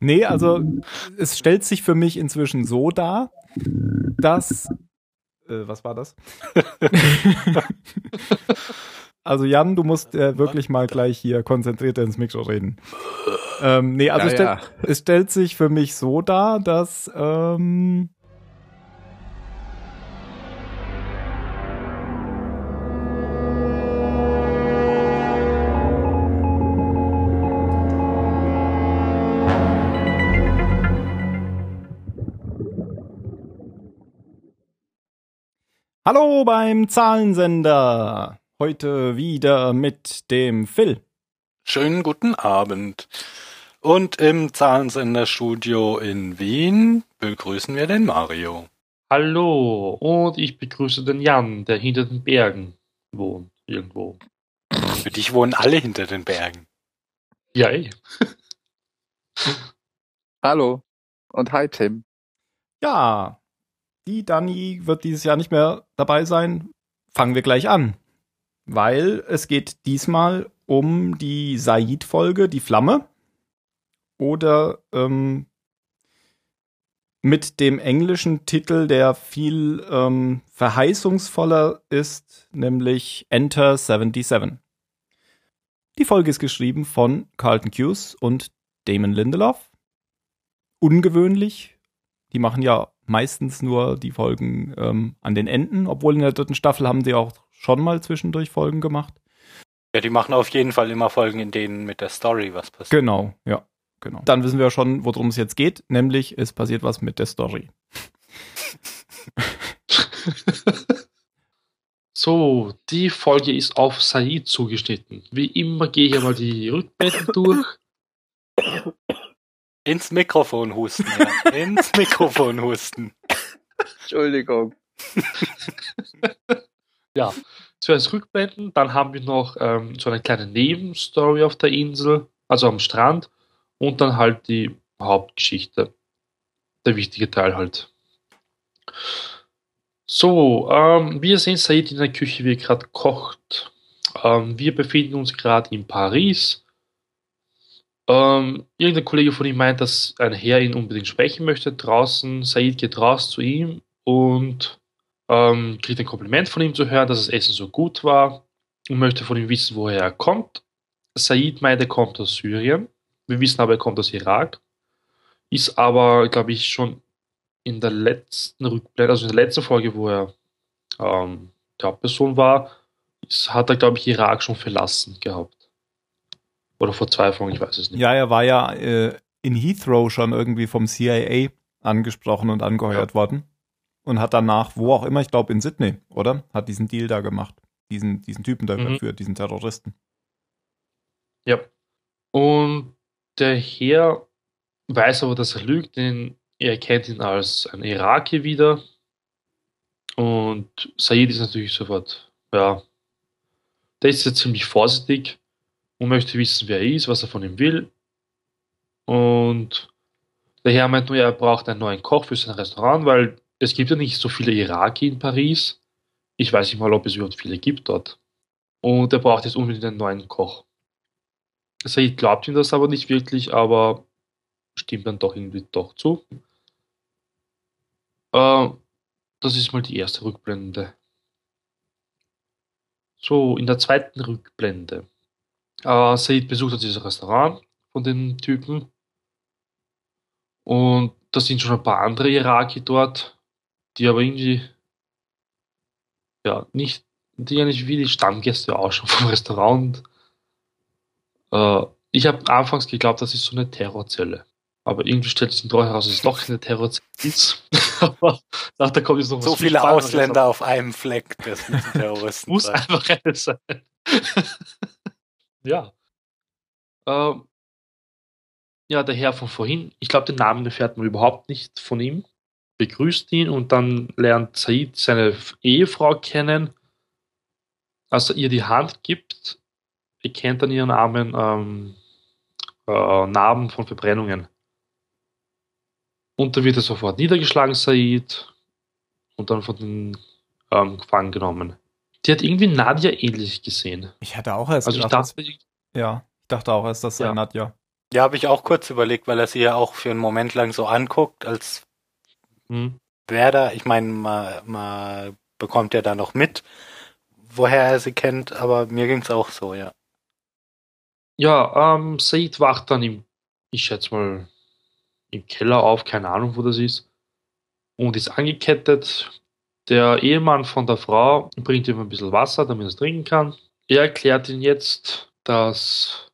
Nee, also es stellt sich für mich inzwischen so dar, dass. Äh, was war das? also Jan, du musst äh, wirklich mal gleich hier konzentriert ins Mikro reden. Ähm, nee, also Ja, es, stell, ja. es stellt sich für mich so dar, dass ähm, Hallo beim Zahlensender. Heute wieder mit dem Phil. Schönen guten Abend. Und im Zahlensenderstudio in Wien begrüßen wir den Mario. Hallo, und ich begrüße den Jan, der hinter den Bergen wohnt, irgendwo. Für dich wohnen alle hinter den Bergen. Ja, eh. Hallo und hi Tim. Ja, die Dani wird dieses Jahr nicht mehr dabei sein. Fangen wir gleich an. Weil es geht diesmal um die Said-Folge, die Flamme. Oder ähm, mit dem englischen Titel, der viel ähm, verheißungsvoller ist, nämlich Enter 77. Die Folge ist geschrieben von Carlton Cuse und Damon Lindelof. Ungewöhnlich. Die machen ja meistens nur die Folgen ähm, an den Enden, obwohl in der dritten Staffel haben sie auch schon mal zwischendurch Folgen gemacht. Ja, die machen auf jeden Fall immer Folgen, in denen mit der Story was passiert. Genau, ja, genau. Dann wissen wir schon, worum es jetzt geht, nämlich es passiert was mit der Story. So, die Folge ist auf Said zugeschnitten. Wie immer gehe ich einmal die Rückblenden durch. Ins Mikrofon husten. Ja. Ins Mikrofon husten. Entschuldigung. Ja, zuerst Rückblenden, dann haben wir noch ähm, so eine kleine Nebenstory auf der Insel, also am Strand, und dann halt die Hauptgeschichte. Der wichtige Teil halt. So, ähm, wir sehen Said in der Küche, wie er gerade kocht. Ähm, wir befinden uns gerade in Paris. Ähm, irgendein Kollege von ihm meint, dass ein Herr ihn unbedingt sprechen möchte draußen. Said geht raus zu ihm und ähm, kriegt ein Kompliment von ihm zu hören, dass das Essen so gut war und möchte von ihm wissen, woher er kommt. Said meint, er kommt aus Syrien. Wir wissen aber, er kommt aus Irak. Ist aber, glaube ich, schon in der letzten Rückblende, also in der letzten Folge, wo er ähm, die Hauptperson war, hat er, glaube ich, Irak schon verlassen gehabt. Oder vor zwei Folgen, ich weiß es nicht. Ja, er war ja äh, in Heathrow schon irgendwie vom CIA angesprochen und angeheuert worden. Und hat danach, wo auch immer, ich glaube in Sydney, oder? Hat diesen Deal da gemacht. Diesen, diesen Typen da Mhm. überführt, diesen Terroristen. Ja. Und der Herr weiß aber, dass er lügt, denn er erkennt ihn als ein Iraki wieder. Und Said ist natürlich sofort, ja, der ist jetzt ziemlich vorsichtig und möchte wissen, wer er ist, was er von ihm will. Und der Herr meint nur, er braucht einen neuen Koch für sein Restaurant, weil es gibt ja nicht so viele Iraki in Paris. Ich weiß nicht mal, ob es überhaupt viele gibt dort. Und er braucht jetzt unbedingt einen neuen Koch. Said glaubt ihm das aber nicht wirklich, aber stimmt dann doch irgendwie doch zu. Äh, das ist mal die erste Rückblende. So, in der zweiten Rückblende. Äh, Said besucht hat dieses Restaurant von den Typen. Und da sind schon ein paar andere Iraki dort, die aber irgendwie ja nicht, die ja nicht wie die Stammgäste ausschauen vom Restaurant. Äh, ich habe anfangs geglaubt, das ist so eine Terrorzelle. Aber irgendwie stellt sich dann heraus, dass es doch keine Terrorzelle ist. Aber nach da kommt jetzt noch So viel viele. Ausländer auf einem Fleck, das müssen Terroristen Muss sein. einfach eine sein. ja. Ähm, ja, der Herr von vorhin, ich glaube, den Namen erfährt man überhaupt nicht von ihm. Begrüßt ihn und dann lernt Said seine Ehefrau kennen. Als er ihr die Hand gibt, erkennt an ihren Armen ähm, äh, Narben von Verbrennungen. Und dann wird er sofort niedergeschlagen, Said, und dann von den ähm, gefangen genommen. Die hat irgendwie Nadja ähnlich gesehen. Ich hatte auch erst Also ich gedacht, dachte, ja, ich dachte auch erst, das sei Ja. Nadja. Ja, habe ich auch kurz überlegt, weil er sie ja auch für einen Moment lang so anguckt, als Hm. wäre da, ich meine, man, man bekommt ja da noch mit, woher er sie kennt, aber mir ging's auch so, ja. Ja, ähm, Said wacht dann im, ich schätze mal, im Keller auf, keine Ahnung, wo das ist, und ist angekettet. Der Ehemann von der Frau bringt ihm ein bisschen Wasser, damit er es trinken kann. Er erklärt ihm jetzt, dass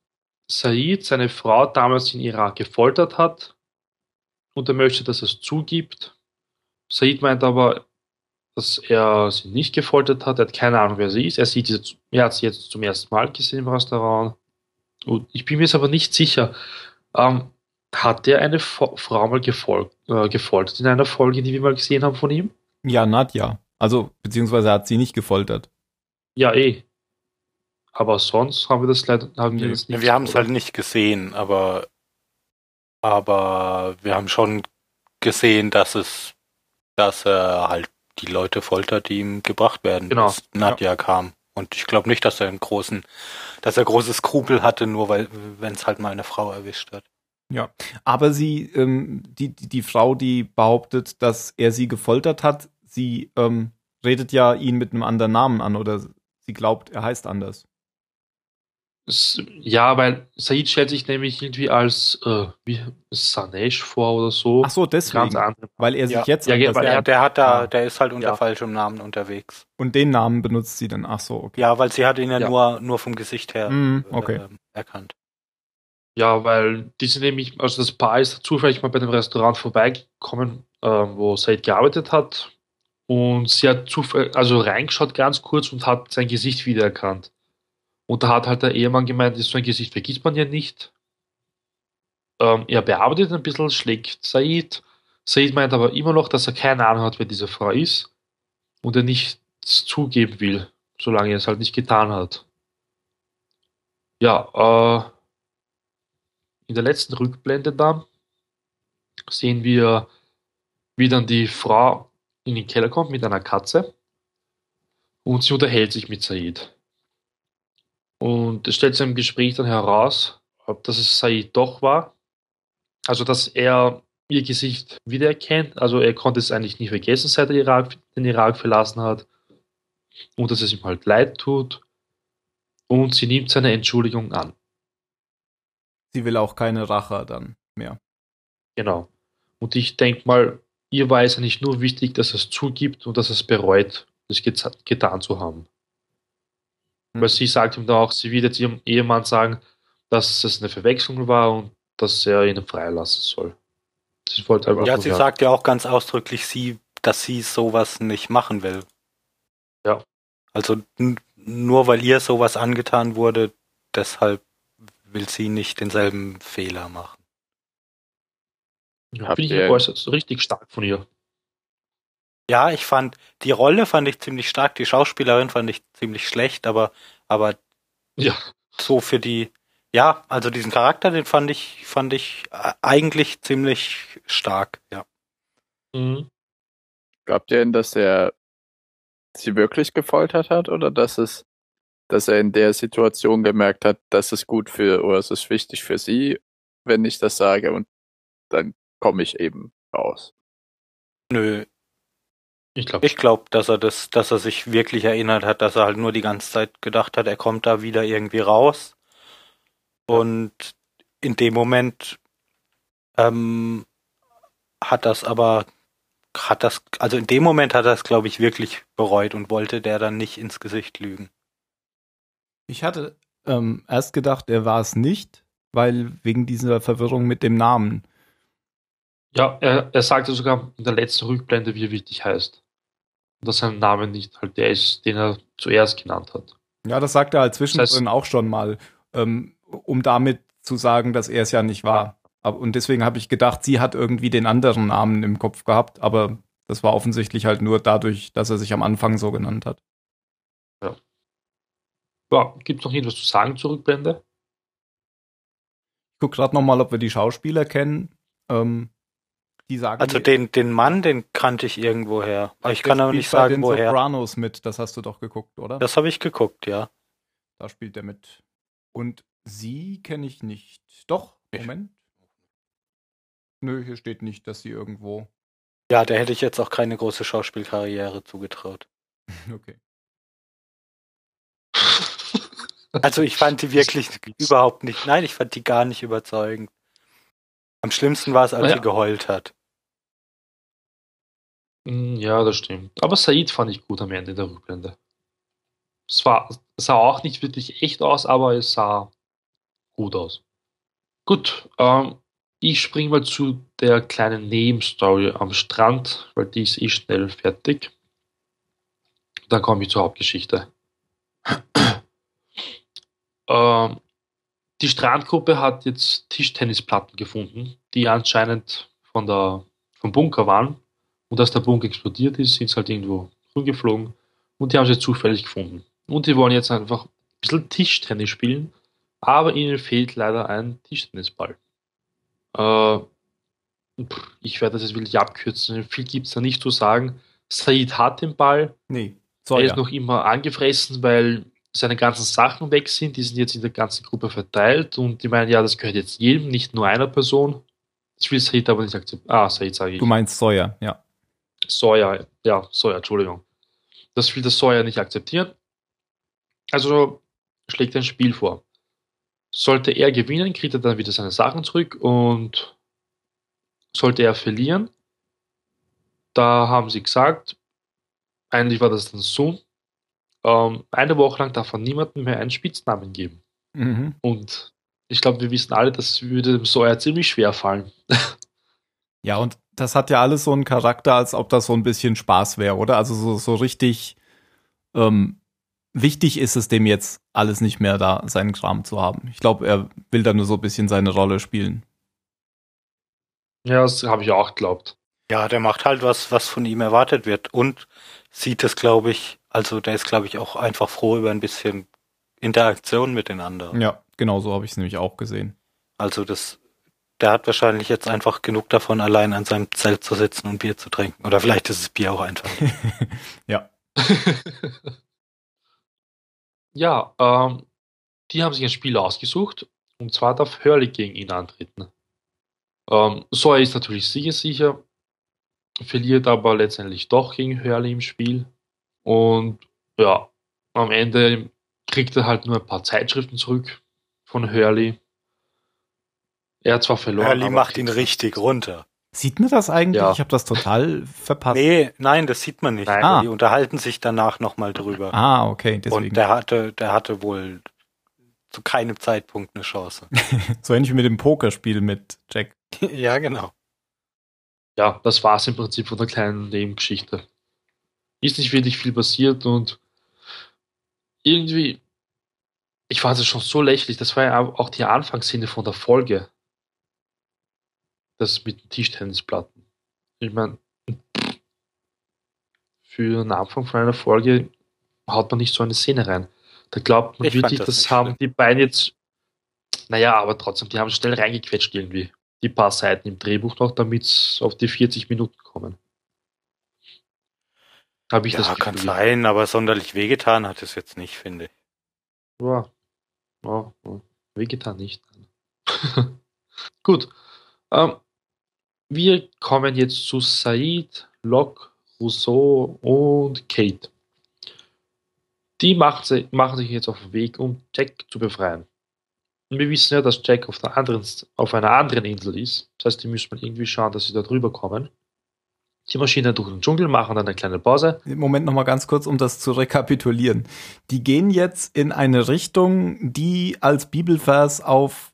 Said seine Frau damals in Irak gefoltert hat und er möchte, dass er es zugibt. Said meint aber, dass er sie nicht gefoltert hat. Er hat keine Ahnung, wer sie ist. Er, sieht sie, er hat sie jetzt zum ersten Mal gesehen im Restaurant. Und ich bin mir jetzt aber nicht sicher. Ähm, hat der eine Frau mal gefol äh, gefoltert in einer Folge, die wir mal gesehen haben von ihm? Ja, Nadja. Also, beziehungsweise hat sie nicht gefoltert. Ja, eh. Aber sonst haben wir das leider haben wir das nicht. wir haben es halt nicht gesehen, aber, aber wir haben schon gesehen, dass es, dass er halt die Leute foltert, die ihm gebracht werden, Genau. bis Nadja kam. Und ich glaube nicht, dass er einen großen, dass er große Skrupel hatte, nur weil, wenn es halt mal eine Frau erwischt hat. Aber sie, ähm, die, die, die Frau, die behauptet, dass er sie gefoltert hat, sie ähm, redet ja ihn mit einem anderen Namen an oder sie glaubt, er heißt anders. Ja, weil Said stellt sich nämlich irgendwie als äh, wie Sanesh vor oder so. Ach so, deswegen. Weil er sich Ja. jetzt Ja, anders weil Der, er- der hat da, Ah. der ist halt unter Ja. falschem Namen unterwegs. und den Namen benutzt sie dann. Ach so, okay. Ja, weil sie hat ihn ja, Ja. nur, nur vom Gesicht her Mhm, okay. ähm, erkannt. Ja, weil die sind nämlich, also das Paar ist zufällig mal bei dem Restaurant vorbeigekommen, ähm, wo Said gearbeitet hat. Und sie hat zufällig, also reingeschaut ganz kurz und hat sein Gesicht wiedererkannt. Und da hat halt der Ehemann gemeint, so ein Gesicht vergisst man ja nicht. Ähm, er bearbeitet ein bisschen, schlägt Said. Said meint aber immer noch, dass er keine Ahnung hat, wer diese Frau ist. Und er nichts zugeben will, solange er es halt nicht getan hat. Ja, äh, in der letzten Rückblende dann sehen wir, wie dann die Frau in den Keller kommt mit einer Katze und sie unterhält sich mit Said. Und es stellt sich im Gespräch dann heraus, ob das es Said doch war. Also, dass er ihr Gesicht wiedererkennt. Also, er konnte es eigentlich nie vergessen, seit er Irak, den Irak verlassen hat. Und dass es ihm halt leid tut. Und sie nimmt seine Entschuldigung an. Sie will auch keine Rache dann mehr. Genau. Und ich denke mal, ihr war es ja nicht nur wichtig, dass er es zugibt und dass er es bereut, das geta- getan zu haben. Hm. Weil sie sagt ihm da auch, sie wird jetzt ihrem Ehemann sagen, dass es eine Verwechslung war und dass er ihn freilassen soll. Sie wollte einfach Ja, sie hören. sagt ja auch ganz ausdrücklich, sie, dass sie sowas nicht machen will. Ja. Also nur weil ihr sowas angetan wurde, deshalb will sie nicht denselben Fehler machen. Ja, finde ich äußerst richtig stark von ihr. Ja, ich fand, die Rolle fand ich ziemlich stark, die Schauspielerin fand ich ziemlich schlecht, aber, aber Ja. so für die, ja, also diesen Charakter, den fand ich, fand ich äh, eigentlich ziemlich stark, ja. Mhm. Glaubt ihr denn, dass er sie wirklich gefoltert hat oder dass es, dass er in der Situation gemerkt hat, dass es gut für oder es ist wichtig für sie, wenn ich das sage und dann komme ich eben raus. Nö, Ich glaube, Ich glaube, dass er das, dass er sich wirklich erinnert hat, dass er halt nur die ganze Zeit gedacht hat, er kommt da wieder irgendwie raus. Und in dem Moment ähm, hat das aber, hat das, also in dem Moment hat er es, glaube ich, wirklich bereut und wollte der dann nicht ins Gesicht lügen. Ich hatte ähm, erst gedacht, er war es nicht, weil wegen dieser Verwirrung mit dem Namen. Ja, er, er sagte sogar in der letzten Rückblende, wie er wirklich heißt. Und dass sein Name nicht halt der ist, den er zuerst genannt hat. Ja, das sagt er halt zwischendrin Das heißt- auch schon mal, ähm, um damit zu sagen, dass er es ja nicht war. Und deswegen habe ich gedacht, sie hat irgendwie den anderen Namen im Kopf gehabt, aber das war offensichtlich halt nur dadurch, dass er sich am Anfang so genannt hat. Ja, Gibt es noch irgendwas zu sagen zur Rückblende? Ich gucke gerade nochmal, ob wir die Schauspieler kennen. Ähm, die sagen Also den, den Mann, den kannte ich irgendwoher. Aber ich kann aber nicht bei sagen, den woher. Sopranos mit, das hast du doch geguckt, oder? Das habe ich geguckt, ja. Da spielt er mit. Und sie kenne ich nicht. Doch, Moment. Nö, hier steht nicht, dass sie irgendwo. Ja, der hätte ich jetzt auch keine große Schauspielkarriere zugetraut. Okay. Also ich fand die wirklich überhaupt nicht, nein, ich fand die gar nicht überzeugend. Am schlimmsten war es, als Ja. sie geheult hat. Mm, Ja, das stimmt. Aber Said fand ich gut am Ende der Rückblende. Es war, sah auch nicht wirklich echt aus, aber es sah gut aus. Gut, ähm, ich springe mal zu der kleinen Nebenstory am Strand, weil die ist eh schnell fertig. Dann komme ich zur Hauptgeschichte. ähm, die Strandgruppe hat jetzt Tischtennisplatten gefunden, die anscheinend von der, vom Bunker waren. Und als der Bunker explodiert ist, sind sie halt irgendwo rumgeflogen und die haben sie zufällig gefunden. Und die wollen jetzt einfach ein bisschen Tischtennis spielen, aber ihnen fehlt leider ein Tischtennisball. Äh, ich werde das jetzt wirklich abkürzen, viel gibt es da nicht zu sagen. Said hat den Ball, Nee, er soll ist ja. noch immer angefressen, weil seine ganzen Sachen weg sind. Die sind jetzt in der ganzen Gruppe verteilt und die meinen, ja, das gehört jetzt jedem, nicht nur einer Person. Das will Said aber nicht akzeptieren. Ah, Said sage ich. Du meinst Sawyer, ja. Sawyer, ja, Sawyer, Entschuldigung. Das will der Sawyer nicht akzeptieren. Also schlägt er ein Spiel vor. Sollte er gewinnen, kriegt er dann wieder seine Sachen zurück und sollte er verlieren, da haben sie gesagt, eigentlich war das dann so, ähm, eine Woche lang darf man niemandem mehr einen Spitznamen geben. Mhm. Und ich glaube, wir wissen alle, das würde dem Sawyer ziemlich schwer fallen. Ja, und das hat ja alles so einen Charakter, als ob das so ein bisschen Spaß wäre, oder? Also so, so richtig ähm, wichtig ist es dem jetzt alles nicht mehr da, seinen Kram zu haben. Ich glaube, er will da nur so ein bisschen seine Rolle spielen. Ja, das habe ich auch geglaubt. Ja, der macht halt was, was von ihm erwartet wird und sieht es, glaube ich, also der ist, glaube ich, auch einfach froh über ein bisschen Interaktion mit den anderen. Ja, genau so habe ich es nämlich auch gesehen. Also das, der hat wahrscheinlich jetzt einfach genug davon, allein an seinem Zelt zu sitzen und Bier zu trinken. Oder vielleicht ist es Bier auch einfach. ja. ja, ähm, die haben sich ein Spiel ausgesucht und zwar darf Hurley gegen ihn antreten. Ähm, Sawyer ist natürlich sicher, verliert aber letztendlich doch gegen Hurley im Spiel und ja, am Ende kriegt er halt nur ein paar Zeitschriften zurück von Hurley. Er hat zwar verloren. Hurley macht ihn richtig runter. Sieht man das eigentlich? Ja. Ich habe das total verpasst. Nee, nein, das sieht man nicht. Nein. Ah. Die unterhalten sich danach nochmal drüber. Ah, okay, deswegen. und der hatte, der hatte wohl zu keinem Zeitpunkt eine Chance. so ähnlich wie mit dem Pokerspiel mit Jack. ja, genau. ja, das war es im Prinzip von der kleinen Nebengeschichte. Ist nicht wirklich viel passiert und irgendwie, ich fand es schon so lächerlich. Das war ja auch die Anfangsszene von der Folge. Das mit den Tischtennisplatten. Ich meine, für den Anfang von einer Folge haut man nicht so eine Szene rein. Da glaubt man Ich wirklich, das das, haben schlimm. die beiden jetzt. Naja, aber trotzdem, die haben schnell reingequetscht irgendwie. Die paar Seiten im Drehbuch noch, damit es auf die 40 Minuten kommen. Habe ich das Ja, kann Gefühl. sein, aber sonderlich wehgetan hat es jetzt nicht, finde ich. Ja. Ja, ja. Wehgetan nicht. Gut. Ähm, wir kommen jetzt zu Said, Locke, Rousseau und Kate. Die macht machen sich jetzt auf den Weg, um Jack zu befreien. Und wir wissen ja, dass Jack auf, der anderen, auf einer anderen Insel ist. Das heißt, die müssen wir irgendwie schauen, dass sie da drüber kommen. Die Maschinen durch den Dschungel machen dann eine kleine Pause. Moment noch mal ganz kurz, um das zu rekapitulieren. Die gehen jetzt in eine Richtung, die als Bibelvers auf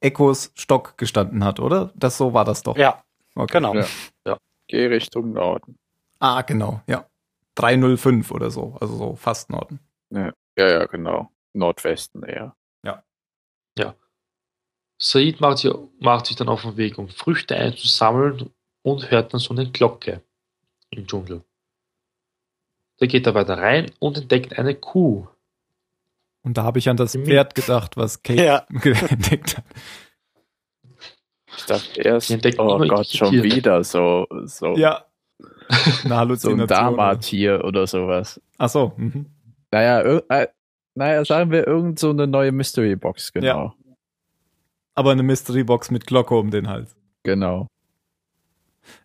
Echos Stock gestanden hat, oder? Das so war das doch. Ja, okay. genau. Ja. Geh Richtung Norden. Ah, genau, ja. 305 oder so, also so fast Norden. Ja, ja, genau. Nordwesten eher. Said macht, sich- macht sich dann auf den Weg, um Früchte einzusammeln und hört dann so eine Glocke im Dschungel. Da geht er weiter rein und entdeckt eine Kuh. Und da habe ich an das Pferd gedacht, was Kate Ja. entdeckt hat. Ich dachte erst, oh Gott, schon Tiere. wieder so, so, Ja. Eine so ein Halluzination. Dama-Tier oder sowas. Ach so. Mhm. Naja, äh, naja, sagen wir irgend so eine neue Mystery Box, genau. Aber eine Mystery Box mit Glocke um den Hals. Genau.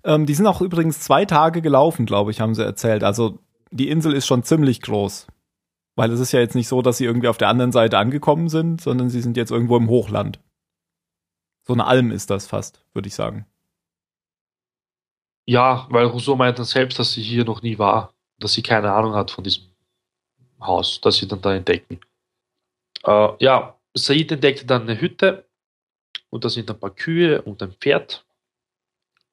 Ähm, die sind auch übrigens zwei Tage gelaufen, glaube ich, haben sie erzählt. Also die Insel ist schon ziemlich groß. Weil es ist ja jetzt nicht so, dass sie irgendwie auf der anderen Seite angekommen sind, sondern sie sind jetzt irgendwo im Hochland. So eine Alm ist das fast, würde ich sagen. Ja, weil Rousseau meint dann selbst, dass sie hier noch nie war, dass sie keine Ahnung hat von diesem Haus, das sie dann da entdecken. Äh, ja, Said entdeckte dann eine Hütte und da sind ein paar Kühe und ein Pferd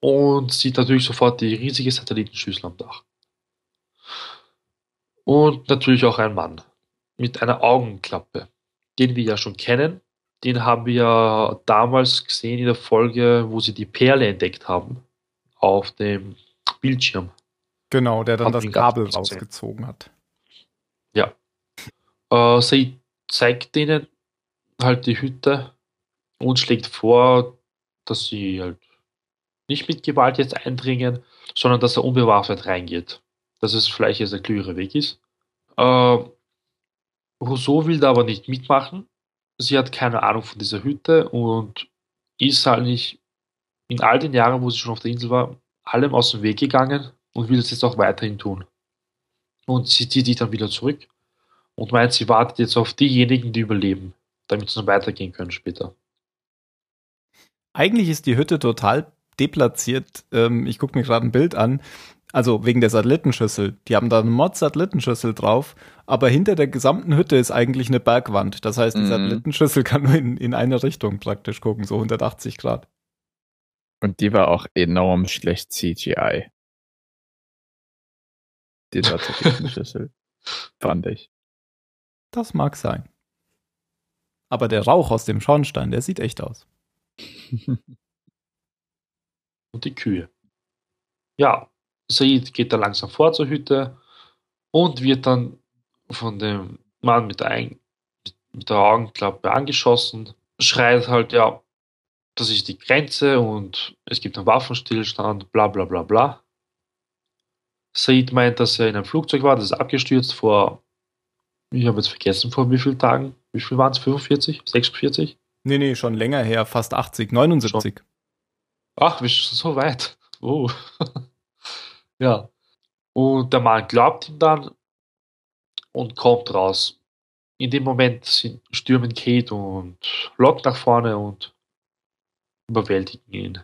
und sieht natürlich sofort die riesige Satellitenschüssel am Dach. Und natürlich auch ein Mann mit einer Augenklappe, den wir ja schon kennen. Den haben wir ja damals gesehen in der Folge, wo sie die Perle entdeckt haben auf dem Bildschirm. Genau, der dann Hat das Kabel rausgezogen hat. Ja. Äh, sie zeigt denen halt die Hütte und schlägt vor, dass sie halt nicht mit Gewalt jetzt eindringen, sondern dass er unbewaffnet reingeht. Dass es vielleicht jetzt der klügere Weg ist. Äh, Rousseau will da aber nicht mitmachen. Sie hat keine Ahnung von dieser Hütte und ist halt nicht in all den Jahren, wo sie schon auf der Insel war, allem aus dem Weg gegangen und will es jetzt auch weiterhin tun. Und sie zieht sich dann wieder zurück und meint, sie wartet jetzt auf diejenigen, die überleben, damit sie dann weitergehen können später. Eigentlich ist die Hütte total deplatziert. Ähm, ich gucke mir gerade ein Bild an. Also wegen der Satellitenschüssel. Die haben da eine Mod-Satellitenschüssel drauf, aber hinter der gesamten Hütte ist eigentlich eine Bergwand. Das heißt, die Mhm. Satellitenschüssel kann nur in, in eine Richtung praktisch gucken, so 180 Grad. Und die war auch enorm schlecht CGI. Die Satellitenschüssel. Fand ich. Das mag sein. Aber der Rauch aus dem Schornstein, der sieht echt aus. Und die Kühe. Ja, Said geht da langsam vor zur Hütte und wird dann von dem Mann mit der, Ein mit der Augenklappe angeschossen. Schreit halt, ja, das ist die Grenze und es gibt einen Waffenstillstand, bla bla bla bla. Said meint, dass er in einem Flugzeug war, das ist abgestürzt vor, ich habe jetzt vergessen, vor wie vielen Tagen? Wie viel waren es? 45? 46? Nee, nee, schon länger her, fast 80, 79. Ach, wir sind schon so weit. Oh. Ja. Und der Mann glaubt ihm dann und kommt raus. In dem Moment sind, stürmen Kate und Locke nach vorne und überwältigen ihn.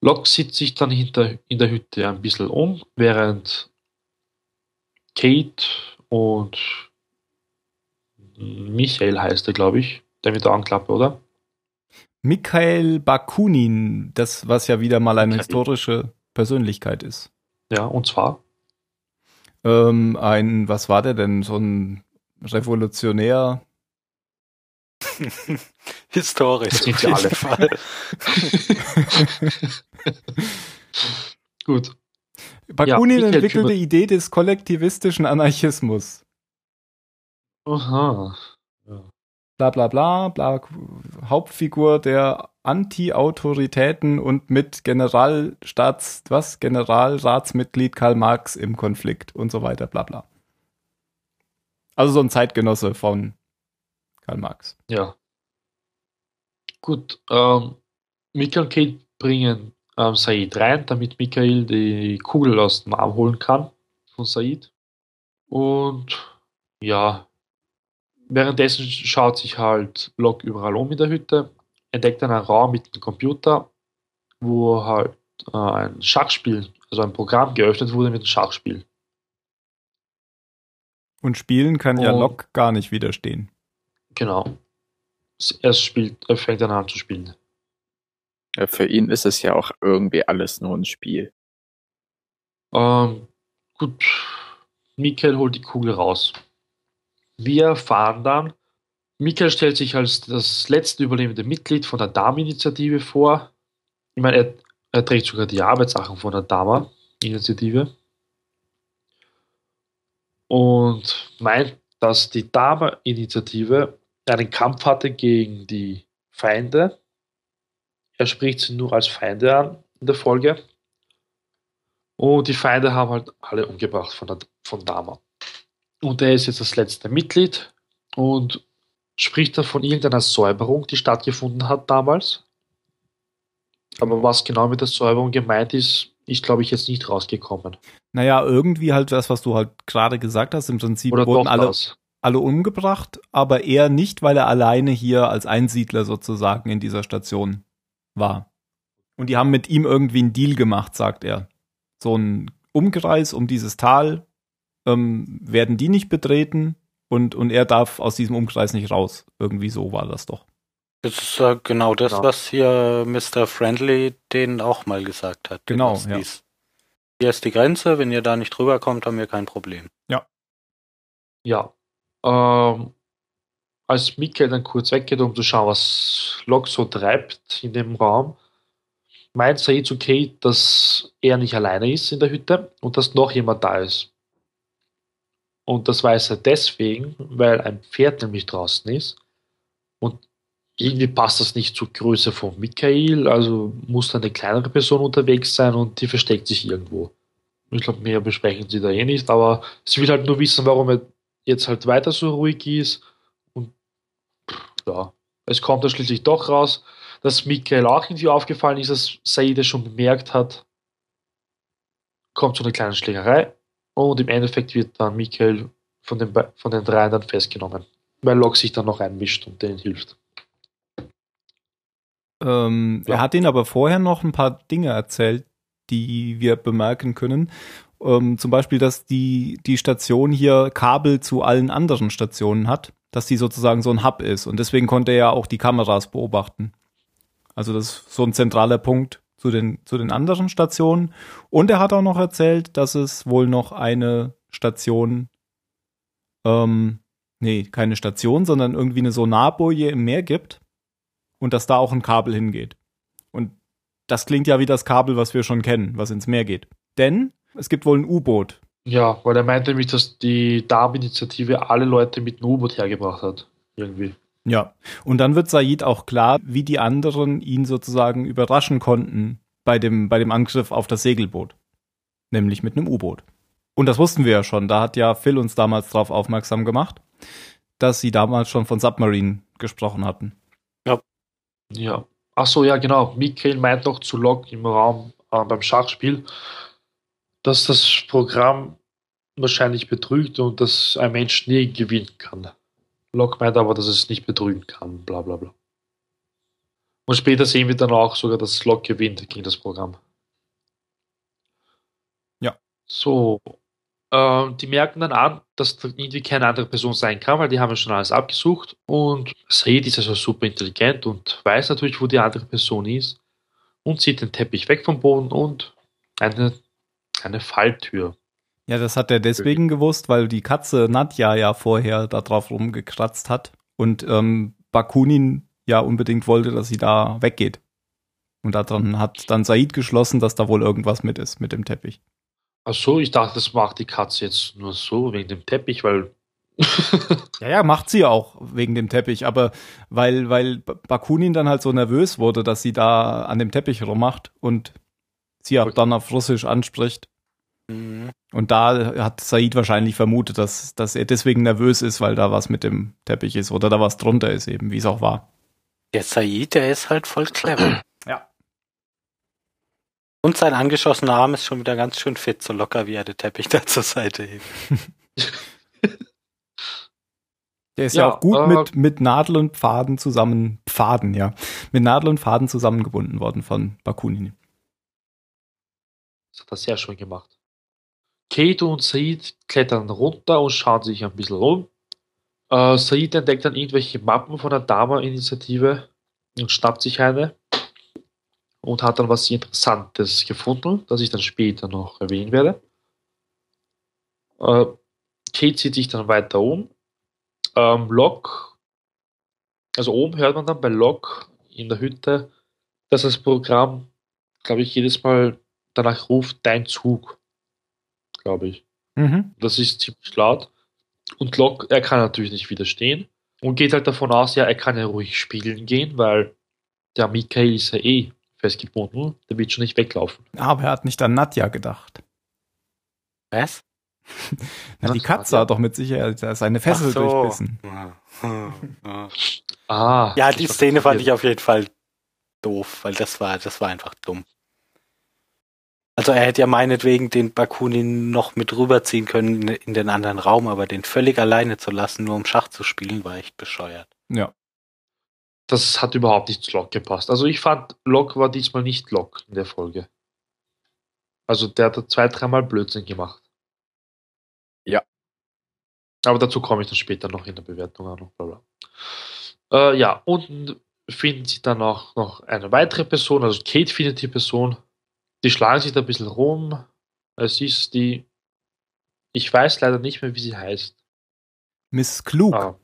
Locke sieht sich dann hinter, in der Hütte ein bisschen um, während Kate und Michael heißt er, glaube ich, der mit der Anklappe, oder? Mikhail Bakunin, das was ja wieder mal eine Mikhail. historische Persönlichkeit ist. Ja, und zwar Ähm, ein, was war der denn? So ein Revolutionär. Historisch. Auf jeden alle. Fall. Gut. Bakunin Mikhail entwickelte Idee des kollektivistischen Anarchismus. Aha. Bla bla bla, bla Hauptfigur der Anti-Autoritäten und mit Generalstaats, was? Generalratsmitglied Karl Marx im Konflikt und so weiter, bla bla. Also so ein Zeitgenosse von Karl Marx. Ja. Gut. Ähm, Michael Kate bringen ähm, Said rein, damit Michael die Kugel aus dem Arm holen kann von Said. Und ja, währenddessen schaut sich halt Locke überall um in der Hütte, entdeckt dann einen Raum mit einem Computer, wo halt äh, ein Schachspiel, also ein Programm geöffnet wurde mit einem Schachspiel. Und spielen kann ja Und- Locke gar nicht widerstehen. Genau. Er spielt, er fängt dann an zu spielen. Ja, für ihn ist es ja auch irgendwie alles nur ein Spiel. Ähm, gut, Michael holt die Kugel raus. Wir erfahren dann, Michael stellt sich als das letzte überlebende Mitglied von der Dama-Initiative vor. Ich meine, er, er trägt sogar die Arbeitssachen von der Dama-Initiative. Und meint, dass die Dama-Initiative einen Kampf hatte gegen die Feinde. Er spricht sie nur als Feinde an in der Folge. Und die Feinde haben halt alle umgebracht von, der, von Dama. Und er ist jetzt das letzte Mitglied und spricht er von irgendeiner Säuberung, die stattgefunden hat damals. Aber was genau mit der Säuberung gemeint ist, ist, glaube ich, jetzt nicht rausgekommen. Naja, irgendwie halt das, was du halt gerade gesagt hast. Im Prinzip Oder wurden alle, das? alle umgebracht, aber er nicht, weil er alleine hier als Einsiedler sozusagen in dieser Station war. Und die haben mit ihm irgendwie einen Deal gemacht, sagt er. So ein Umkreis um dieses Tal ähm, werden die nicht betreten und, und er darf aus diesem Umkreis nicht raus. Irgendwie so war das doch. Das ist äh, genau das, Genau. was hier Mr. Friendly denen auch mal gesagt hat. Genau, ja. Hier ist die Grenze, wenn ihr da nicht drüber kommt, haben wir kein Problem. Ja. Ähm, als Michael dann kurz weggeht, um zu schauen, was Locke so treibt in dem Raum, meint Said zu Kate, dass er nicht alleine ist in der Hütte und dass noch jemand da ist. Und das weiß er deswegen, weil ein Pferd nämlich draußen ist. Und irgendwie passt das nicht zur Größe von Michael, also muss da eine kleinere Person unterwegs sein und die versteckt sich irgendwo. Ich glaube, mehr besprechen sie da eh nicht, aber sie will halt nur wissen, warum er jetzt halt weiter so ruhig ist. Und ja, es kommt dann schließlich doch raus, dass Michael auch irgendwie aufgefallen ist, dass Said schon bemerkt hat. Kommt zu einer kleinen Schlägerei und im Endeffekt wird dann Michael von den, von den dreien dann festgenommen, weil Locke sich dann noch einmischt und denen hilft. Ähm, Ja. Er hat ihnen aber vorher noch ein paar Dinge erzählt, die wir bemerken können. Ähm, zum Beispiel, dass die, die Station hier Kabel zu allen anderen Stationen hat, dass die sozusagen so ein Hub ist. Und deswegen konnte er ja auch die Kameras beobachten. Also das ist so ein zentraler Punkt zu den, zu den anderen Stationen. Und er hat auch noch erzählt, dass es wohl noch eine Station, ähm, nee, keine Station, sondern irgendwie eine Sonarboje im Meer gibt und dass da auch ein Kabel hingeht. Und das klingt ja wie das Kabel, was wir schon kennen, was ins Meer geht. Denn es gibt wohl ein U-Boot. Ja, weil er meinte nämlich, dass die Darm-Initiative alle Leute mit einem U-Boot hergebracht hat. Irgendwie. Ja. Und dann wird Said auch klar, wie die anderen ihn sozusagen überraschen konnten bei dem, bei dem Angriff auf das Segelboot. Nämlich mit einem U-Boot. Und das wussten wir ja schon. Da hat ja Phil uns damals darauf aufmerksam gemacht, dass sie damals schon von Submarine gesprochen hatten. Ja. Ach so, ja, genau. Michael meint noch zu Locke im Raum äh, beim Schachspiel, dass das Programm wahrscheinlich betrügt und dass ein Mensch nie gewinnen kann. Locke meint aber, dass es nicht betrügen kann, bla bla bla. Und später sehen wir dann auch sogar, dass Locke gewinnt gegen das Programm. Ja. So. Ähm, die merken dann an, dass da irgendwie keine andere Person sein kann, weil die haben ja schon alles abgesucht. Und Said ist also super intelligent und weiß natürlich, wo die andere Person ist. Und zieht den Teppich weg vom Boden und eine, eine Falltür. Ja, das hat er deswegen gewusst, weil die Katze Nadja ja vorher da drauf rumgekratzt hat und ähm, Bakunin ja unbedingt wollte, dass sie da weggeht. Und daran hat dann Said geschlossen, dass da wohl irgendwas mit ist, mit dem Teppich. Ach so, ich dachte, das macht die Katze jetzt nur so wegen dem Teppich, weil. Ja, ja, macht sie auch wegen dem Teppich, aber weil, weil Bakunin dann halt so nervös wurde, dass sie da an dem Teppich rummacht und sie auch Okay. dann auf Russisch anspricht. Mhm. Und da hat Said wahrscheinlich vermutet, dass, dass er deswegen nervös ist, weil da was mit dem Teppich ist oder da was drunter ist eben, wie es auch war. Der Said, der ist halt voll clever. Ja. Und sein angeschossener Arm ist schon wieder ganz schön fit, so locker wie er den Teppich da zur Seite hebt. Der ist ja, Ja, auch gut äh, mit, mit Nadel und Pfaden zusammen, Pfaden, ja, mit Nadel und Faden zusammengebunden worden von Bakunin. Das hat er sehr schön gemacht. Kate und Said klettern runter und schauen sich ein bisschen rum. Äh, Said entdeckt dann irgendwelche Mappen von der Dama-Initiative und schnappt sich eine und hat dann was Interessantes gefunden, das ich dann später noch erwähnen werde. Äh, Kate zieht sich dann weiter um. Ähm, Locke, also oben hört man dann bei Locke in der Hütte, dass das Programm, glaube ich, jedes Mal danach ruft dein Zug, glaube ich. Mhm. Das ist ziemlich laut. Und Locke, er kann natürlich nicht widerstehen und geht halt davon aus, ja, er kann ja ruhig spielen gehen, weil der Michael ist ja eh festgebunden, der wird schon nicht weglaufen. Aber er hat nicht an Nadja gedacht. Was? Na, die Katze hat doch mit Sicherheit seine Fessel so. durchbissen. Ja, Ah. Ja, die Szene fand ich auf jeden Fall doof, weil das war, das war einfach dumm. Also er hätte ja meinetwegen den Bakunin noch mit rüberziehen können in- in den anderen Raum, aber den völlig alleine zu lassen, nur um Schach zu spielen, war echt bescheuert. Ja. Das hat überhaupt nicht zu Locke gepasst. Also ich fand, Locke war diesmal nicht Locke in der Folge. Also der hat zwei, dreimal Blödsinn gemacht. Ja. Aber dazu komme ich dann später noch in der Bewertung an. und Bla bla. Äh, ja, unten finden sie dann auch noch eine weitere Person, also Kate findet die Person. Die schlagen sich da ein bisschen rum. Es ist die, ich weiß leider nicht mehr, wie sie heißt. Miss Klug, Ah,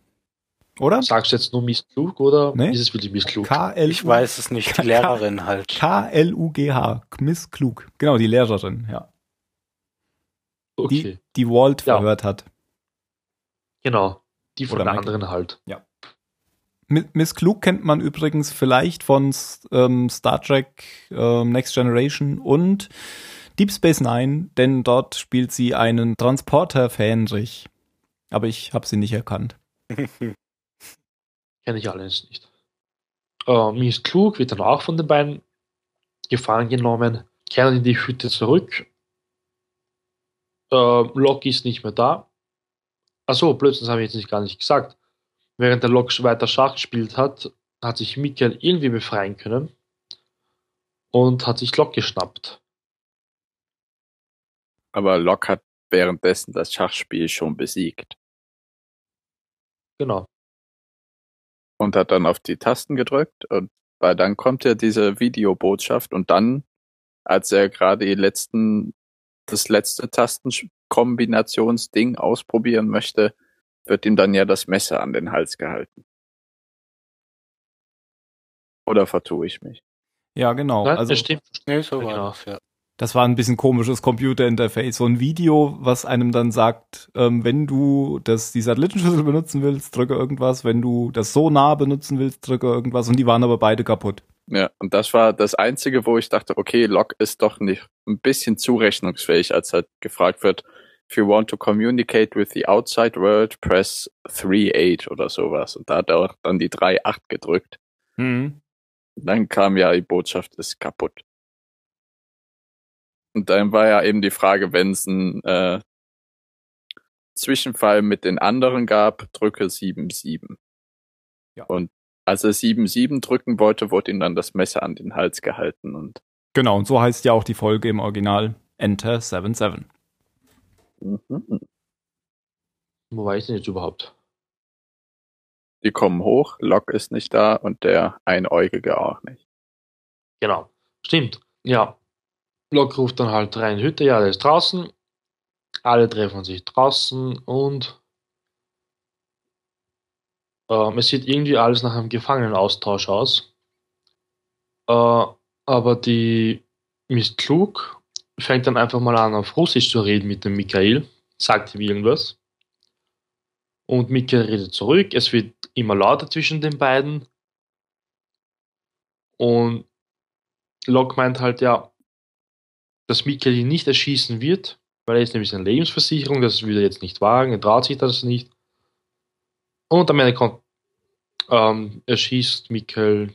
oder? sagst du jetzt nur Miss Klug oder Nee. ist es wirklich Miss Klug? K-L- Ich weiß es nicht, die Lehrerin halt. K-L-U-G-H. Miss Klug. Genau, die Lehrerin, ja. Okay. Die, die Walt Ja. verhört hat. Genau. Die von Oder der Michael. anderen halt. Mi- Miss Klug kennt man übrigens vielleicht von ähm, Star Trek ähm, Next Generation und Deep Space Nine, denn dort spielt sie einen Transporter-Fähnrich. Aber ich habe sie nicht erkannt. Kenne ich alles nicht. Äh, Miss Klug wird dann auch von den beiden gefangen genommen, kehren in die Hütte zurück. Äh, Locke ist nicht mehr da. Achso, Blödsinn, habe ich jetzt nicht gar nicht gesagt. Während der Locke weiter Schach gespielt hat, hat sich Michael irgendwie befreien können und hat sich Locke geschnappt. Aber Locke hat währenddessen das Schachspiel schon besiegt Genau. und hat dann auf die Tasten gedrückt und weil dann kommt ja diese Videobotschaft und dann, als er gerade die letzten, das letzte Tastenkombinationsding ausprobieren möchte, wird ihm dann ja das Messer an den Hals gehalten. Oder vertue ich mich? Ja, genau. Nein, also das stimmt. Nee, so genau. das, ja. das war ein bisschen komisches Computerinterface. So ein Video, was einem dann sagt, ähm, wenn du das, die Satellitenschüssel benutzen willst, drücke irgendwas. Wenn du das so nah benutzen willst, drücke irgendwas. Und die waren aber beide kaputt. Ja, und das war das Einzige, wo ich dachte, okay, Locke ist doch nicht ein bisschen zurechnungsfähig, als halt gefragt wird, if you want to communicate with the outside world, press 3-8 oder sowas. Und da hat er auch dann die 3-8 gedrückt. Mhm. Dann kam ja die Botschaft, ist kaputt. Und dann war ja eben die Frage, wenn es einen äh, Zwischenfall mit den anderen gab, drücke 7-7. Ja. Und als er 7-7 drücken wollte, wurde ihm dann das Messer an den Hals gehalten und Genau, und so heißt ja auch die Folge im Original Enter 77. Mhm. Wo war ich denn jetzt überhaupt? Die kommen hoch, Locke ist nicht da und der Einäugige auch nicht. Genau. Stimmt. Ja. Locke ruft dann halt rein, Hütte, ja, der ist draußen. Alle treffen sich draußen und ähm, es sieht irgendwie alles nach einem Gefangenenaustausch aus. Äh, aber die Miss Klug fängt dann einfach mal an, auf Russisch zu reden mit dem Michael, sagt ihm irgendwas. Und Michael redet zurück, es wird immer lauter zwischen den beiden. Und Locke meint halt ja, dass Michael ihn nicht erschießen wird, weil er ist nämlich seine Lebensversicherung, das will er jetzt nicht wagen, er traut sich das nicht. Und am Ende kommt, ähm, erschießt Michael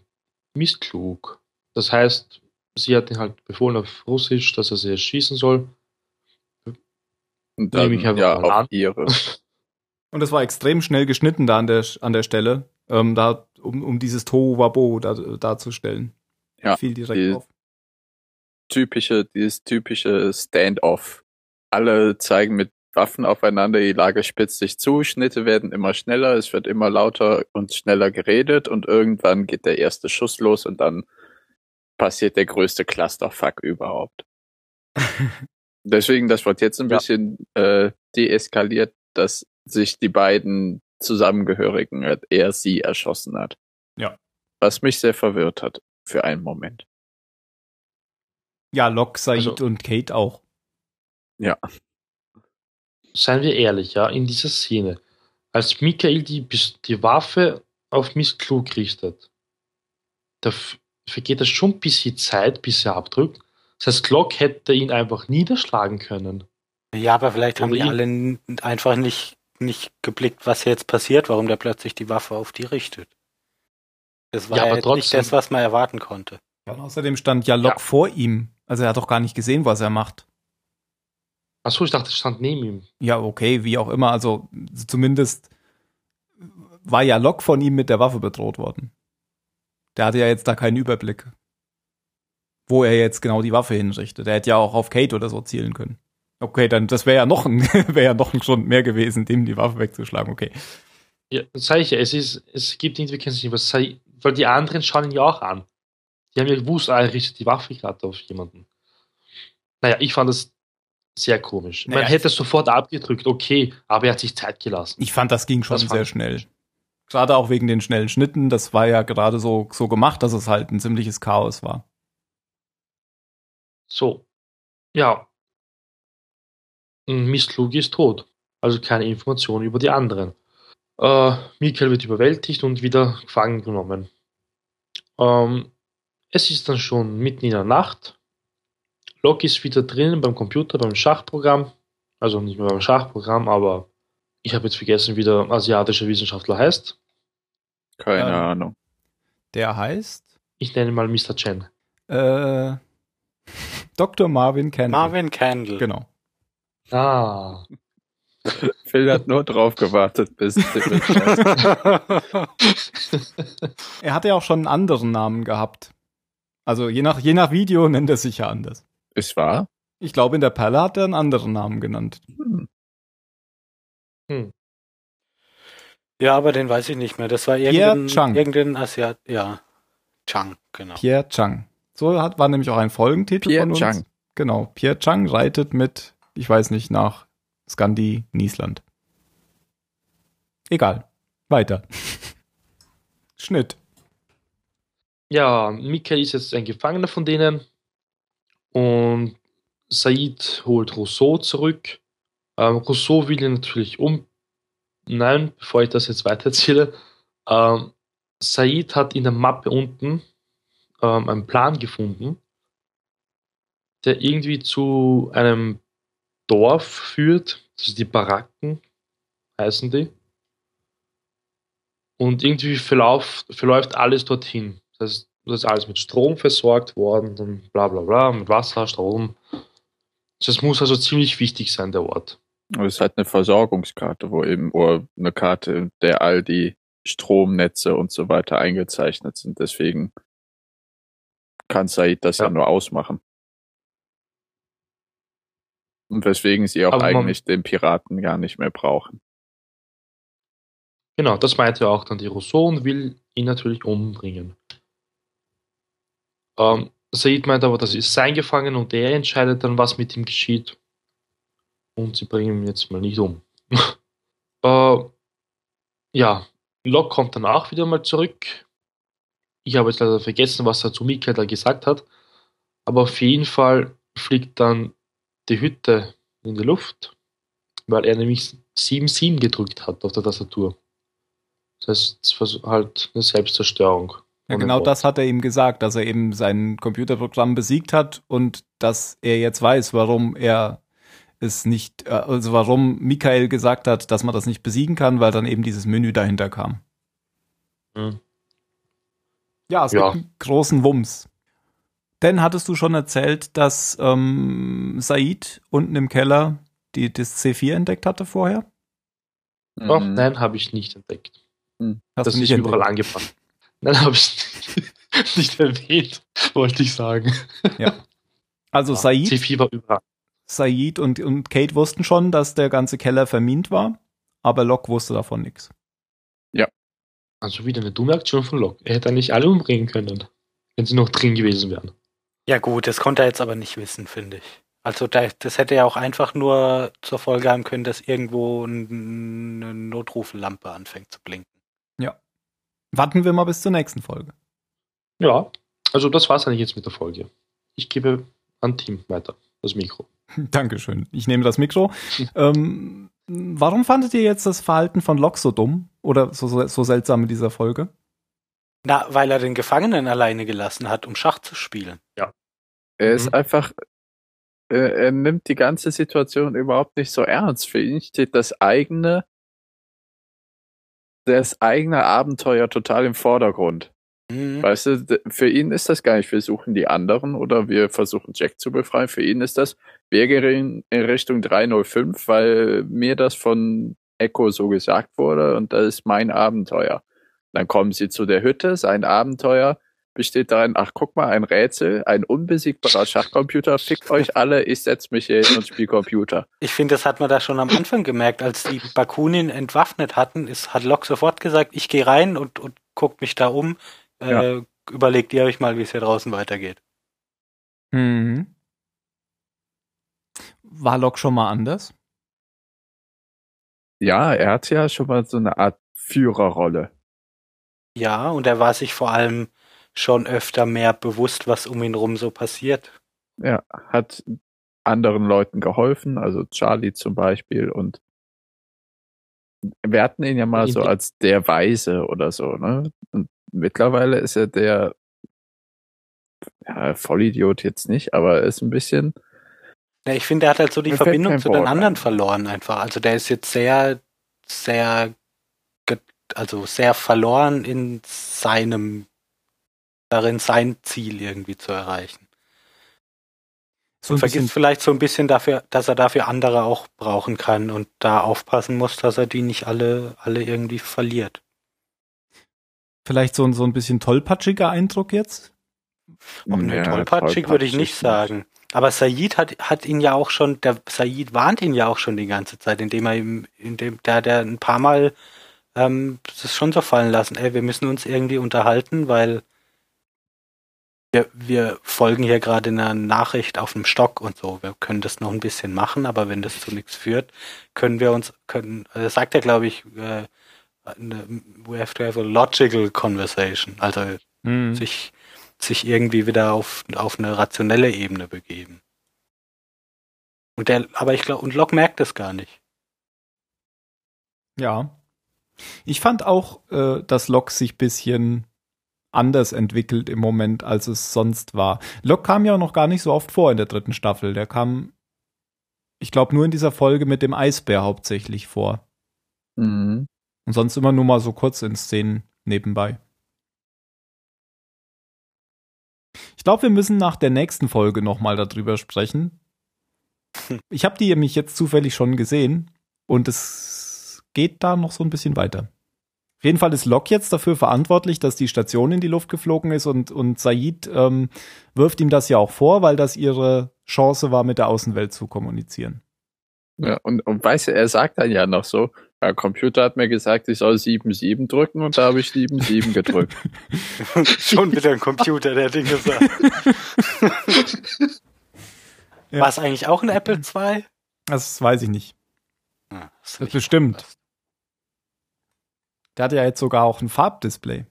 Mistklug. Das heißt, sie hat ihn halt befohlen auf Russisch, dass er sie erschießen soll. Und Nehme dann ich einfach ja mal an. auf ihre. Und es war extrem schnell geschnitten da an der, an der Stelle, ähm, da, um, um dieses Tohuwabo da, darzustellen. Ja, Fiel direkt die- auf. typische, dieses typische Stand-off. Alle zeigen mit Waffen aufeinander, die Lage spitzt sich zu, Schnitte werden immer schneller, es wird immer lauter und schneller geredet und irgendwann geht der erste Schuss los und dann passiert der größte Clusterfuck überhaupt. Deswegen, das wird jetzt ein Ja. bisschen äh, deeskaliert, dass sich die beiden Zusammengehörigen, äh, er sie erschossen hat. Ja. Was mich sehr verwirrt hat für einen Moment. Ja, Locke, Said Also- und Kate auch. Seien wir ehrlich, ja, in dieser Szene, als Michael die, die Waffe auf Miss Klug richtet, da vergeht das schon ein bisschen Zeit, bis er abdrückt. Das heißt, Glock hätte ihn einfach niederschlagen können. Ja, aber vielleicht haben Oder die ihn- alle einfach nicht, nicht geblickt, was jetzt passiert, warum der plötzlich die Waffe auf die richtet. Das war Ja, ja, nicht das, was man erwarten konnte. Ja, und außerdem stand ja Locke Ja. vor ihm. Also er hat doch gar nicht gesehen, was er macht. Achso, ich dachte, es stand neben ihm. Ja, okay, wie auch immer. Also zumindest war ja Locke von ihm mit der Waffe bedroht worden. Der hatte ja jetzt da keinen Überblick, wo er jetzt genau die Waffe hinrichtet. Der hätte ja auch auf Kate oder so zielen können. Okay, dann das wäre ja noch ein wäre ja noch ein Grund mehr gewesen, dem die Waffe wegzuschlagen. Okay. Ja, das sag ich ja, es ist, es gibt irgendwie keinen Sinn, was sei, weil die anderen schauen ihn ja auch an. Die haben ja gewusst, ah, er richtet die Waffe gerade auf jemanden. Naja, ich fand das sehr komisch. Naja, Man hätte es sofort abgedrückt, okay, aber er hat sich Zeit gelassen. Ich fand, das ging schon Das sehr schnell. Gerade auch wegen den schnellen Schnitten. Das war ja gerade so so gemacht, dass es halt ein ziemliches Chaos war. So. Ja. Miss Lugi ist tot. Also keine Information über die anderen. Äh, Michael wird überwältigt und wieder gefangen genommen. Ähm, es ist dann schon mitten in der Nacht. Locke ist wieder drinnen beim Computer, beim Schachprogramm. Also nicht mehr beim Schachprogramm, aber ich habe jetzt vergessen, wie der asiatische Wissenschaftler heißt. Keine Ähm. Ahnung. Der heißt Ich nenne ihn mal Mr. Chen. äh, Dr. Marvin Kendall. Marvin Candle. Genau. Ah. Phil hat nur drauf gewartet, bis Er hatte ja auch schon einen anderen Namen gehabt. Also je nach, je nach Video nennt er sich ja anders. Ist wahr? Ich glaube, in der Perle hat er einen anderen Namen genannt. Hm. Ja, aber den weiß ich nicht mehr. Das war irgendein, Chang. irgendein Asiat. Ja. Chang, genau. Pierre Chang. So hat, war nämlich auch ein Folgentitel Pierre von uns. Chang. Genau. Pierre Chang reitet mit, ich weiß nicht, nach Skandi, Niesland. Egal. Weiter. Schnitt. Ja, Michael ist jetzt ein Gefangener von denen und Said holt Rousseau zurück. Ähm, Rousseau will ihn natürlich um. Nein, bevor ich das jetzt weitererzähle. Ähm, Said hat in der Mappe unten ähm, einen Plan gefunden, der irgendwie zu einem Dorf führt. Das ist die Baracken, heißen die. Und irgendwie verlauf, verläuft alles dorthin. Das ist, das ist alles mit Strom versorgt worden, dann bla bla bla, mit Wasser, Strom. Das muss also ziemlich wichtig sein, der Ort. Das ist halt eine Versorgungskarte, wo eben, oder eine Karte, in der all die Stromnetze und so weiter eingezeichnet sind. Deswegen kann Said das ja, Ja. nur ausmachen. Und weswegen sie auch Aber man- eigentlich den Piraten gar nicht mehr brauchen. Genau, das meinte auch dann die Rousseau und will ihn natürlich umbringen. Ähm, Said meint aber, das ist sein Gefangener und er entscheidet dann, was mit ihm geschieht. Und sie bringen ihn jetzt mal nicht um. äh, ja, Locke kommt dann auch wieder mal zurück. Ich habe jetzt leider vergessen, was er zu Mika da gesagt hat. Aber auf jeden Fall fliegt dann die Hütte in die Luft, weil er nämlich 7-7 gedrückt hat auf der Tastatur. Das heißt, es war halt eine Selbstzerstörung. Ja, genau das hat er ihm gesagt, dass er eben sein Computerprogramm besiegt hat und dass er jetzt weiß, warum er es nicht, äh, also warum Michael gesagt hat, dass man das nicht besiegen kann, weil dann eben dieses Menü dahinter kam. Hm. Ja, es Ja. gibt einen großen Wumms. Denn hattest du schon erzählt, dass ähm, Said unten im Keller die, das C4 entdeckt hatte vorher? Doch, Mhm. nein, habe ich nicht entdeckt. Hast das du ist nicht überall entdeckt? angefangen. Nein, habe ich nicht, nicht erwähnt, wollte ich sagen. Also Said, C4 war überall. Said und, und Kate wussten schon, dass der ganze Keller vermint war, aber Locke wusste davon nichts. Also wieder eine dumme Aktion von Locke. Er hätte eigentlich alle umbringen können, wenn sie noch drin gewesen wären. Ja gut, das konnte er jetzt aber nicht wissen, finde ich. Also da, das hätte ja auch einfach nur zur Folge haben können, dass irgendwo n- eine Notruflampe anfängt zu blinken. Warten wir mal bis zur nächsten Folge. Ja, also das war's eigentlich jetzt mit der Folge. Ich gebe an Tim weiter, das Mikro. Dankeschön. Ich nehme das Mikro. ähm, warum fandet ihr jetzt das Verhalten von Locke so dumm oder so, so, so seltsam in dieser Folge? Na, weil er den Gefangenen alleine gelassen hat, um Schach zu spielen. Er ist Mhm. einfach äh, er nimmt die ganze Situation überhaupt nicht so ernst. Für ihn steht das eigene, das eigene Abenteuer total im Vordergrund. Mhm. Weißt du, für ihn ist das gar nicht, wir suchen die anderen oder wir versuchen Jack zu befreien. Für ihn ist das, wir gehen in Richtung 305, weil mir das von Echo so gesagt wurde und das ist mein Abenteuer. Dann kommen sie zu der Hütte, sein Abenteuer besteht darin, ach guck mal, ein Rätsel, ein unbesiegbarer Schachcomputer, fickt euch alle, ich setz mich hier hin und spiel Computer. Ich finde, das hat man da schon am Anfang gemerkt, als die Bakunin entwaffnet hatten, ist, hat Locke sofort gesagt, ich gehe rein und, und guckt mich da um. Äh, Überlegt ihr euch mal, wie es hier draußen weitergeht. Mhm. War Locke schon mal anders? Ja, er hat ja schon mal so eine Art Führerrolle. Ja, und er war sich vor allem schon öfter mehr bewusst, was um ihn rum so passiert. Ja, hat anderen Leuten geholfen, also Charlie zum Beispiel und wir hatten ihn ja mal so als der Weise oder so, ne? Und mittlerweile ist er der ja, Vollidiot jetzt nicht, aber er ist ein bisschen Ja, ich finde, er hat halt so die Verbindung zu den anderen ein. verloren einfach. Also der ist jetzt sehr, sehr, also sehr verloren in seinem, darin sein Ziel irgendwie zu erreichen. So Und vergisst vielleicht so ein bisschen dafür, dass er dafür andere auch brauchen kann und da aufpassen muss, dass er die nicht alle, alle irgendwie verliert. Vielleicht so, ein- so ein bisschen tollpatschiger Eindruck jetzt? Oh, ne, Ja, tollpatschig würde ich tollpatschig nicht sagen. Aber Said hat, hat ihn ja auch schon, der Said warnt ihn ja auch schon die ganze Zeit, indem er ihm, indem der, der ein paar Mal ähm, das schon so fallen lassen, ey, wir müssen uns irgendwie unterhalten, weil wir, wir folgen hier gerade einer Nachricht auf dem Stock und so. Wir können das noch ein bisschen machen, aber wenn das zu nichts führt, können wir uns, können, also sagt er, glaube ich, äh, we have to have a logical conversation. Also Mhm. sich, sich irgendwie wieder auf, auf eine rationelle Ebene begeben. Und der, aber ich glaube, und Locke merkt das gar nicht. Ja. Ich fand auch, äh, dass Locke sich bisschen anders entwickelt im Moment, als es sonst war. Locke kam ja noch gar nicht so oft vor in der dritten Staffel. Der kam, ich glaube, nur in dieser Folge mit dem Eisbär hauptsächlich vor. mhm. Und sonst immer nur mal so kurz in Szenen nebenbei. Ich glaube, wir müssen nach der nächsten Folge noch mal darüber sprechen. Ich habe die nämlich jetzt zufällig schon gesehen und es geht da noch so ein bisschen weiter. Auf jeden Fall ist Locke jetzt dafür verantwortlich, dass die Station in die Luft geflogen ist und, und Said ähm, wirft ihm das ja auch vor, weil das ihre Chance war, mit der Außenwelt zu kommunizieren. Ja, und, und weißt du, er sagt dann ja noch so, der Computer hat mir gesagt, ich soll 7-7 drücken und da habe ich 7-7 gedrückt. Schon wieder ein Computer, der Dinge sagt. Ja. War es eigentlich auch ein Apple II? Das weiß ich nicht. Ja, das Das bestimmt. Der hat ja jetzt sogar auch ein Farbdisplay.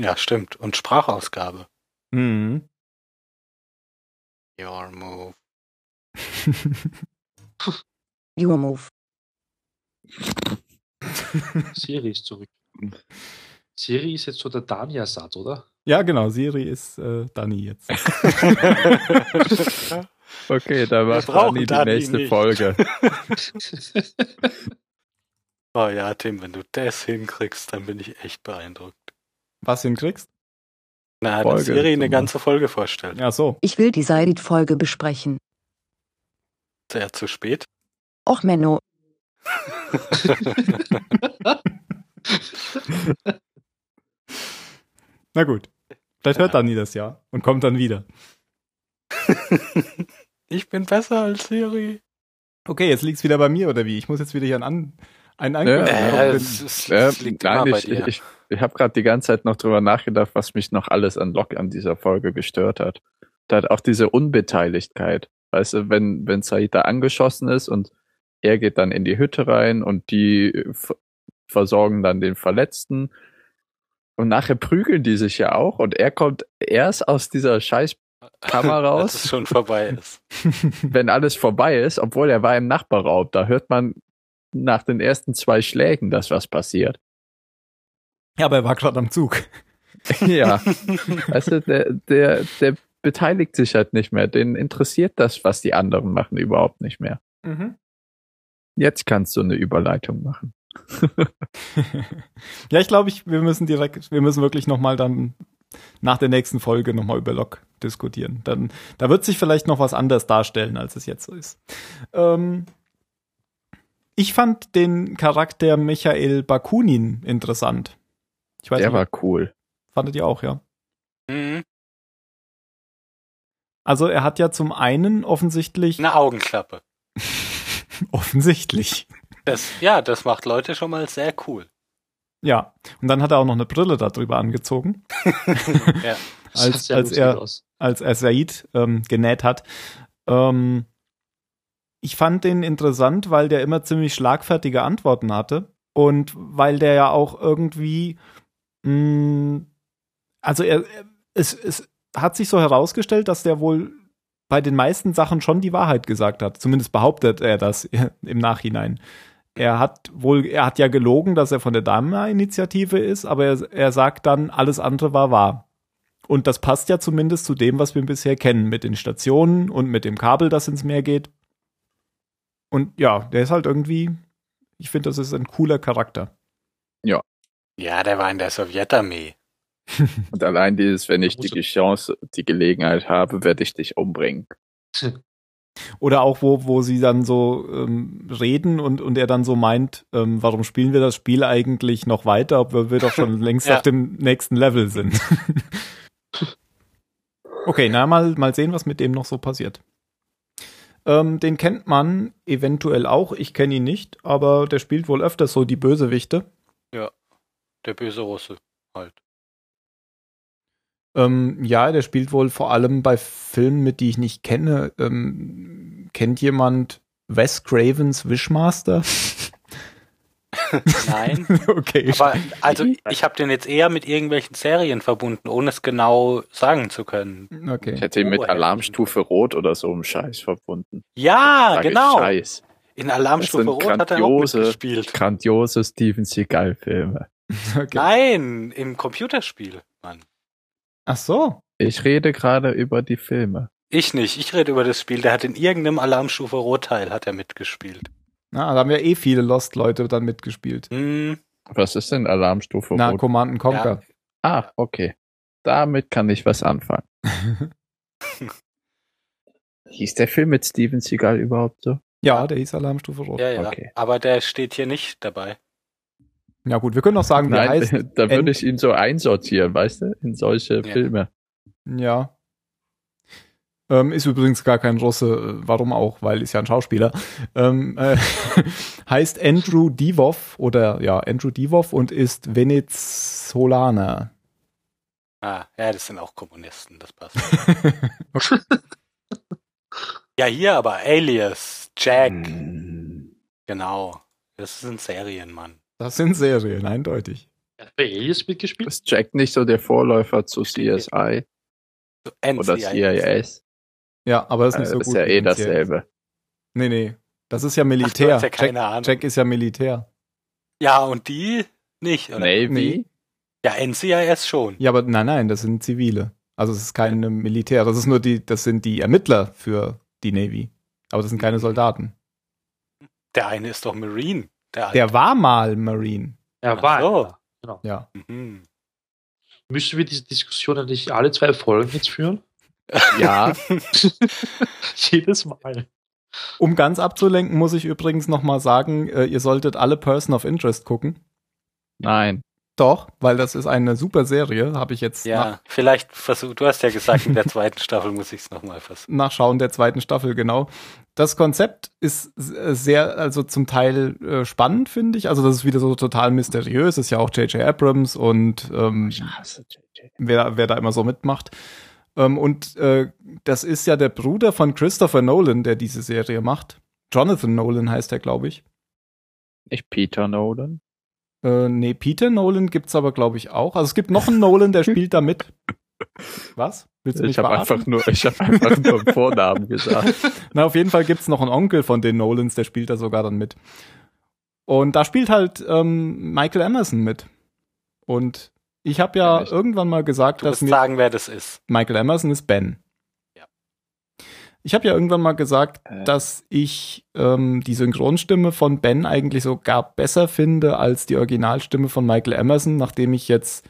Ja, stimmt. Und Sprachausgabe. Mhm. Your move. Your move. Siri ist zurück. Siri ist jetzt so der Dania-Satz, oder? Ja, genau, Siri ist äh, Dani jetzt. Okay, da macht Dani die Dani nächste nicht. Folge. oh ja, Tim, wenn du das hinkriegst, dann bin ich echt beeindruckt. Was hinkriegst? Na, Folge dass Siri eine ganze Folge vorstellt. Ja, so. Ich will die Seidit-Folge besprechen. Sehr zu spät. Och, Menno, Na gut. Vielleicht hört Ja. Dani das ja und kommt dann wieder. ich bin besser als Siri. Okay, jetzt liegt's wieder bei mir, oder wie? Ich muss jetzt wieder hier einen, An einen Angriff Äh, machen. es, es, es liegt nein, bei ich, dir. ich, ich habe gerade die ganze Zeit noch drüber nachgedacht, was mich noch alles an Locke an dieser Folge gestört hat. Da hat auch diese Unbeteiligtheit. Weißt du, wenn, wenn Said da angeschossen ist und er geht dann in die Hütte rein und die v- versorgen dann den Verletzten. Und nachher prügeln die sich ja auch und er kommt erst aus dieser scheiß Kammer raus. Dass es schon vorbei ist. wenn alles vorbei ist, obwohl er war im Nachbarraum. Da hört man nach den ersten zwei Schlägen, dass was passiert. ja, aber er war gerade am Zug. ja. Weißt du, der, der, der beteiligt sich halt nicht mehr. Den interessiert das, was die anderen machen, überhaupt nicht mehr. Mhm. Jetzt kannst du eine Überleitung machen. ja, ich glaube, ich, wir müssen direkt, wir müssen wirklich nochmal dann nach der nächsten Folge nochmal über Locke diskutieren. Dann, da wird sich vielleicht noch was anders darstellen, als es jetzt so ist. Ähm, ich fand den Charakter Michael Bakunin interessant. Ich weiß Der nicht, war cool. fandet ihr auch, ja? Mhm. Also er hat ja zum einen offensichtlich, Eine Augenklappe. offensichtlich, Das, ja, das macht Leute schon mal sehr cool. ja. Und dann hat er auch noch eine Brille darüber angezogen. Ja. Als- als er- aus. als er Said ähm, genäht hat. Ähm, ich fand den interessant, weil der immer ziemlich schlagfertige Antworten hatte und weil der ja auch irgendwie, mh, also er, er- es, es hat sich so herausgestellt, dass der wohl bei den meisten Sachen schon die Wahrheit gesagt hat. Zumindest behauptet er das im Nachhinein. Er hat wohl, er hat ja gelogen, dass er von der Dama-Initiative ist, aber er, er sagt dann, alles andere war wahr. Und das passt ja zumindest zu dem, was wir bisher kennen, mit den Stationen und mit dem Kabel, das ins Meer geht. Und ja, der ist halt irgendwie, ich finde, das ist ein cooler Charakter. Ja, der war in der Sowjetarmee. Und allein dieses, wenn ich die Chance, die Gelegenheit habe, werde ich dich umbringen. Oder auch, wo, wo sie dann so ähm, reden und, und er dann so meint, ähm, warum spielen wir das Spiel eigentlich noch weiter, obwohl wir doch schon längst Ja. auf dem nächsten Level sind. okay, na, mal, mal sehen, was mit dem noch so passiert. Ähm, den kennt man eventuell auch, ich kenne ihn nicht, aber der spielt wohl öfters so die Bösewichte. Der böse Russe halt. Ähm, ja, der spielt wohl vor allem bei Filmen mit, die ich nicht kenne. Ähm, kennt jemand Wes Cravens Wishmaster? Nein. okay. Aber also ich habe den jetzt eher mit irgendwelchen Serien verbunden, ohne es genau sagen zu können. Ich okay. hätte ihn mit Oh, Alarmstufe Rot oder so im Scheiß verbunden. Ja, ich genau. Scheiß. In Alarmstufe Rot hat er auch grandiose- mitgespielt. Grandiose Steven Seagal-Filme. okay. Nein, im Computerspiel, Mann. Ach so. Ich rede gerade über die Filme. Ich nicht. Ich rede über das Spiel. Der hat in irgendeinem Alarmstufe Rot Teil hat er mitgespielt. Na, da haben ja eh viele Lost-Leute dann mitgespielt. Hm, Was ist denn Alarmstufe Na, Rot? Command and Conquer. Ah, okay. Damit kann ich was anfangen. Hieß der Film mit Steven Seagal überhaupt so? Ja, der hieß Alarmstufe Rot. ja, ja. Okay. Aber der steht hier nicht dabei. Ja gut, wir können auch sagen, der heißt, da würde ich ihn so einsortieren, weißt du, in solche Ja. Filme. ja. Ähm, ist übrigens gar kein Russe, äh, warum auch, weil ist ja ein Schauspieler. Ähm, äh, heißt Andrew Divov oder ja, Andrew Divov und ist Venezolaner. Ah, ja, das sind auch Kommunisten, das passt. ja, hier aber Alias, Jack, Hm. genau. Das sind Serien, Mann. Das sind Serien, eindeutig. Hat bei Alias mitgespielt? Ist Jack nicht so der Vorläufer zu CSI So oder NCIS. CIS? Ja, aber das ist nicht so ist gut. ja wie eh dasselbe. Nee, nee. Das ist ja Ach, Militär. hast ja keine Jack, Ahnung. Jack ist ja Militär. Ja, und die nicht, oder? Navy? Nee. Ja, NCIS schon. Ja, aber nein, nein, das sind Zivile. Also es ist keine Militär. Das ist nur die, das sind die Ermittler für die Navy. Aber das sind keine Soldaten. Der eine ist doch Marine. Der, Der war mal Marine. Er Ach war. so. Genau. Ja. Mhm. Müssen wir diese Diskussion nicht alle zwei Folgen jetzt führen? Ja, Jedes Mal. Um ganz abzulenken, muss ich übrigens noch mal sagen, äh, ihr solltet alle Person of Interest gucken. nein. Doch, weil das ist eine super Serie, habe ich jetzt Ja, vielleicht versuch, du hast ja gesagt, in der zweiten Staffel muss ich es nochmal versuchen. Nachschauen der zweiten Staffel, genau. Das Konzept ist sehr, also zum Teil äh, spannend, finde ich. Also das ist wieder so total mysteriös. Ist ja auch J.J. Abrams und ähm, wer, wer da immer so mitmacht. Ähm, und äh, das ist ja der Bruder von Christopher Nolan, der diese Serie macht. Jonathan Nolan heißt er, glaube ich. Nicht Peter Nolan. Äh, nee, Peter Nolan gibt's aber, glaube ich, auch. Also es gibt noch einen Nolan, der spielt da mit. Was? Willst du mich Ich habe einfach nur, ich habe einfach nur einen Vornamen gesagt. Na, auf jeden Fall gibt's noch einen Onkel von den Nolans, der spielt da sogar dann mit. Und da spielt halt ähm, Michael Emerson mit. Und ich habe ja Echt? irgendwann mal gesagt, Du dass mir sagen, wer das ist. Michael Emerson ist Ben. Ich habe ja irgendwann mal gesagt, Äh. dass ich ähm, die Synchronstimme von Ben eigentlich sogar besser finde als die Originalstimme von Michael Emerson, nachdem ich jetzt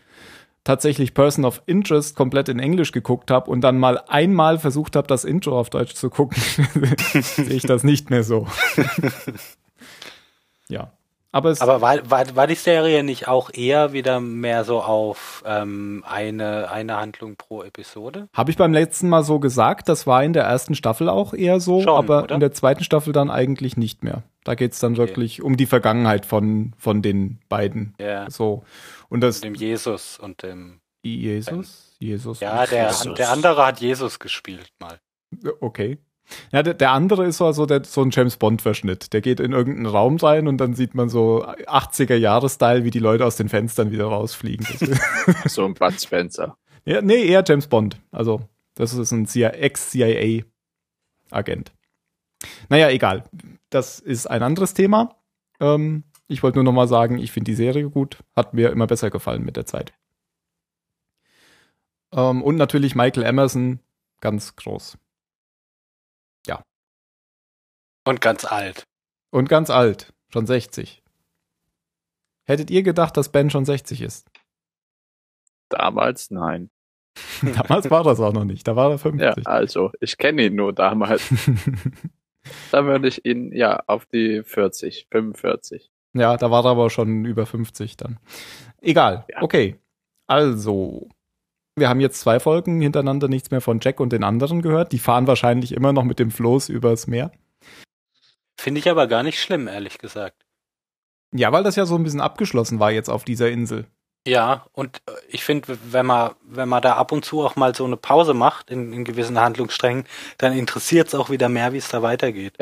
tatsächlich Person of Interest komplett in Englisch geguckt habe und dann mal einmal versucht habe, das Intro auf Deutsch zu gucken, sehe ich das nicht mehr so. ja. Aber es Aber war, war, war die Serie nicht auch eher wieder mehr so auf ähm, eine, eine Handlung pro Episode? Habe ich beim letzten Mal so gesagt, das war in der ersten Staffel auch eher so, Schon, aber oder? in der zweiten Staffel dann eigentlich nicht mehr. Da geht's dann Okay. wirklich um die Vergangenheit von, von den beiden. Ja, So. Und das dem Jesus und dem. Jesus? Jesus? Ja, der, Jesus. der andere hat Jesus gespielt mal. Okay. Ja, der, der andere ist so also der, so ein James Bond-Verschnitt. Der geht in irgendeinen Raum rein und dann sieht man so 80er-Jahre-Style, wie die Leute aus den Fenstern wieder rausfliegen. So ein Bud Spencer. ja, nee, eher James Bond. Also, das ist ein CIA Ex-CIA-Agent. Naja, egal. Das ist ein anderes Thema. Ähm, ich wollte nur noch mal sagen, ich finde die Serie gut. Hat mir immer besser gefallen mit der Zeit. Ähm, und natürlich Michael Emerson, ganz groß. Und ganz alt. Und ganz alt, schon 60. Hättet ihr gedacht, dass Ben schon 60 ist? Damals nein. Damals war das auch noch nicht, da war er Ja, 50. also, ich kenne ihn nur damals. Da würde ich ihn ja auf die 40, 45. Ja, da war er aber schon über 50 dann. Egal. Ja. Okay. Also, wir haben jetzt zwei Folgen hintereinander nichts mehr von Jack und den anderen gehört. Die fahren wahrscheinlich immer noch mit dem Floß übers Meer. Finde ich aber gar nicht schlimm, ehrlich gesagt. Ja, weil das ja so ein bisschen abgeschlossen war jetzt auf dieser Insel. Ja, und äh, ich finde, wenn man, wenn man da ab und zu auch mal so eine Pause macht in, in gewissen Handlungssträngen, dann interessiert es auch wieder mehr, wie es da weitergeht.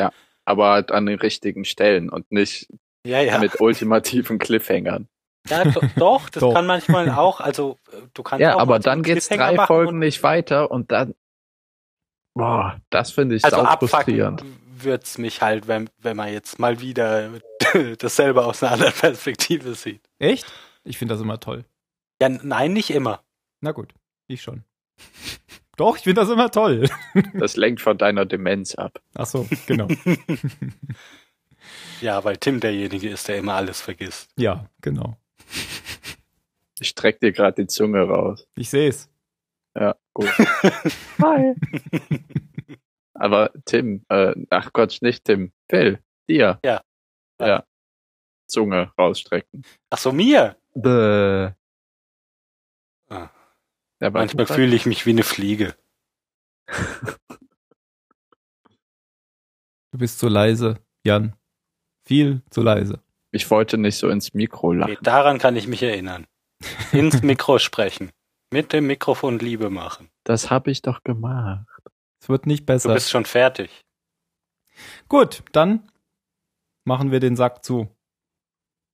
Aber halt an den richtigen Stellen und nicht Ja, ja. mit ultimativen Cliffhangern. ja do, doch, das Doch. kann manchmal auch. Also äh, du kannst Ja, auch aber dann geht's Cliffhanger drei Folgen nicht weiter und dann. Boah, das finde ich Also sau abfucken frustrierend. Wird's mich halt, wenn, wenn man jetzt mal wieder dasselbe aus einer anderen Perspektive sieht. Echt? Ich finde das immer toll. Ja, nein, nicht immer. Na gut, ich schon. Doch, ich finde das immer toll. Das lenkt von deiner Demenz ab. Ach so, genau. Ja, weil Tim derjenige ist, der immer alles vergisst. ja, genau. Ich streck dir gerade die Zunge raus. Ich sehe es. Ja, gut. Hi. Aber Tim, äh, ach Gott, nicht Tim. Phil, dir. Ja. Ja. Zunge rausstrecken. Ach so, mir. Bäh. Ah. Ja, Manchmal fühle ich mich wie eine Fliege. Du bist zu leise, Jan. Viel zu leise. ich wollte nicht so ins Mikro lachen. Nee, daran kann ich mich erinnern. Ins Mikro sprechen. Mit dem Mikrofon Liebe machen. Das habe ich doch gemacht. Es wird nicht Du besser. bist schon fertig. Gut, dann machen wir den Sack zu.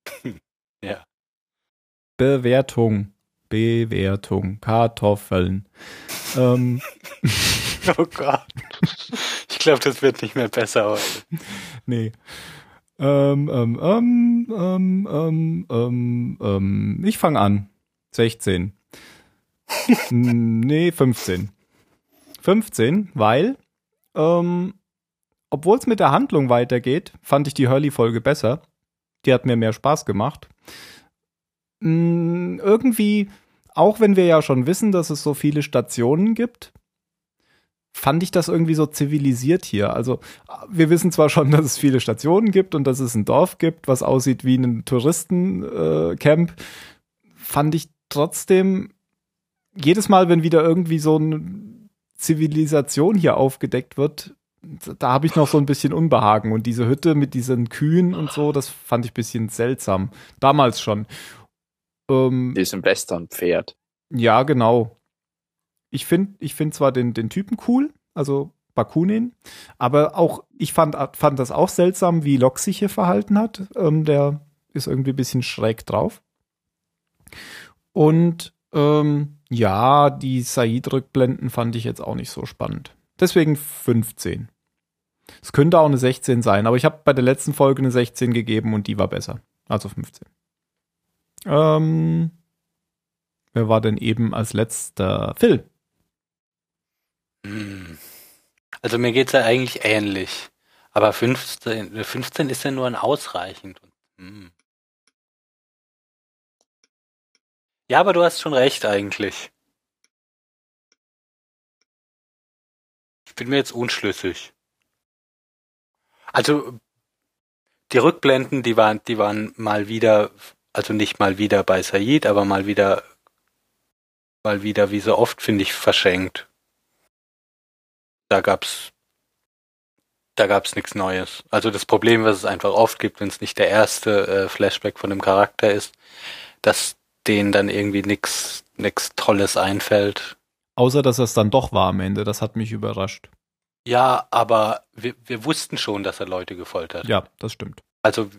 Ja. Bewertung. Bewertung. Kartoffeln. ähm, Oh Gott. Ich glaube, das wird nicht mehr besser heute. nee. Ähm, ähm, ähm, ähm, ähm, ähm, ähm, ich fange an. 16. Hm, nee, 15. 15, weil, ähm, obwohl es mit der Handlung weitergeht, fand ich die Hurley-Folge besser. Die hat mir mehr Spaß gemacht. Mm, irgendwie, auch wenn wir ja schon wissen, dass es so viele Stationen gibt, fand ich das irgendwie so zivilisiert hier. Also, wir wissen zwar schon, dass es viele Stationen gibt und dass es ein Dorf gibt, was aussieht wie ein Touristencamp, äh, fand ich trotzdem jedes Mal, wenn wieder irgendwie so eine Zivilisation hier aufgedeckt wird, da habe ich noch so ein bisschen Unbehagen. Und diese Hütte mit diesen Kühen und so, das fand ich ein bisschen seltsam. Damals schon. Ähm, Diesem Western-Pferd. ja, genau. Ich finde ich find zwar den, den Typen cool, also Bakunin, aber auch, ich fand, fand das auch seltsam, wie Locke sich hier verhalten hat. Ähm, der ist irgendwie ein bisschen schräg drauf. Und ähm, ja, die Said-Rückblenden fand ich jetzt auch nicht so spannend. Deswegen 15. Es könnte auch eine 16 sein, aber ich habe bei der letzten Folge eine 16 gegeben und die war besser. Also 15. Ähm, wer war denn eben als letzter? Phil. Hm. Also mir geht's ja eigentlich ähnlich. Aber 15, 15 ist ja nur ein ausreichend. Hm. Ja, aber du hast schon recht eigentlich. Ich bin mir jetzt unschlüssig. Also die Rückblenden, die waren, die waren mal wieder, also nicht mal wieder bei Said, aber mal wieder, mal wieder wie so oft finde ich verschenkt. Da gab's, da gab's nichts Neues. Also das Problem, was es einfach oft gibt, wenn es nicht der erste äh, Flashback von dem Charakter ist, dass denen dann irgendwie nix, nix Tolles einfällt. Außer, dass es dann doch war am Ende. Das hat mich überrascht. Ja, aber wir, wir wussten schon, dass er Leute gefoltert. Ja, das stimmt. Also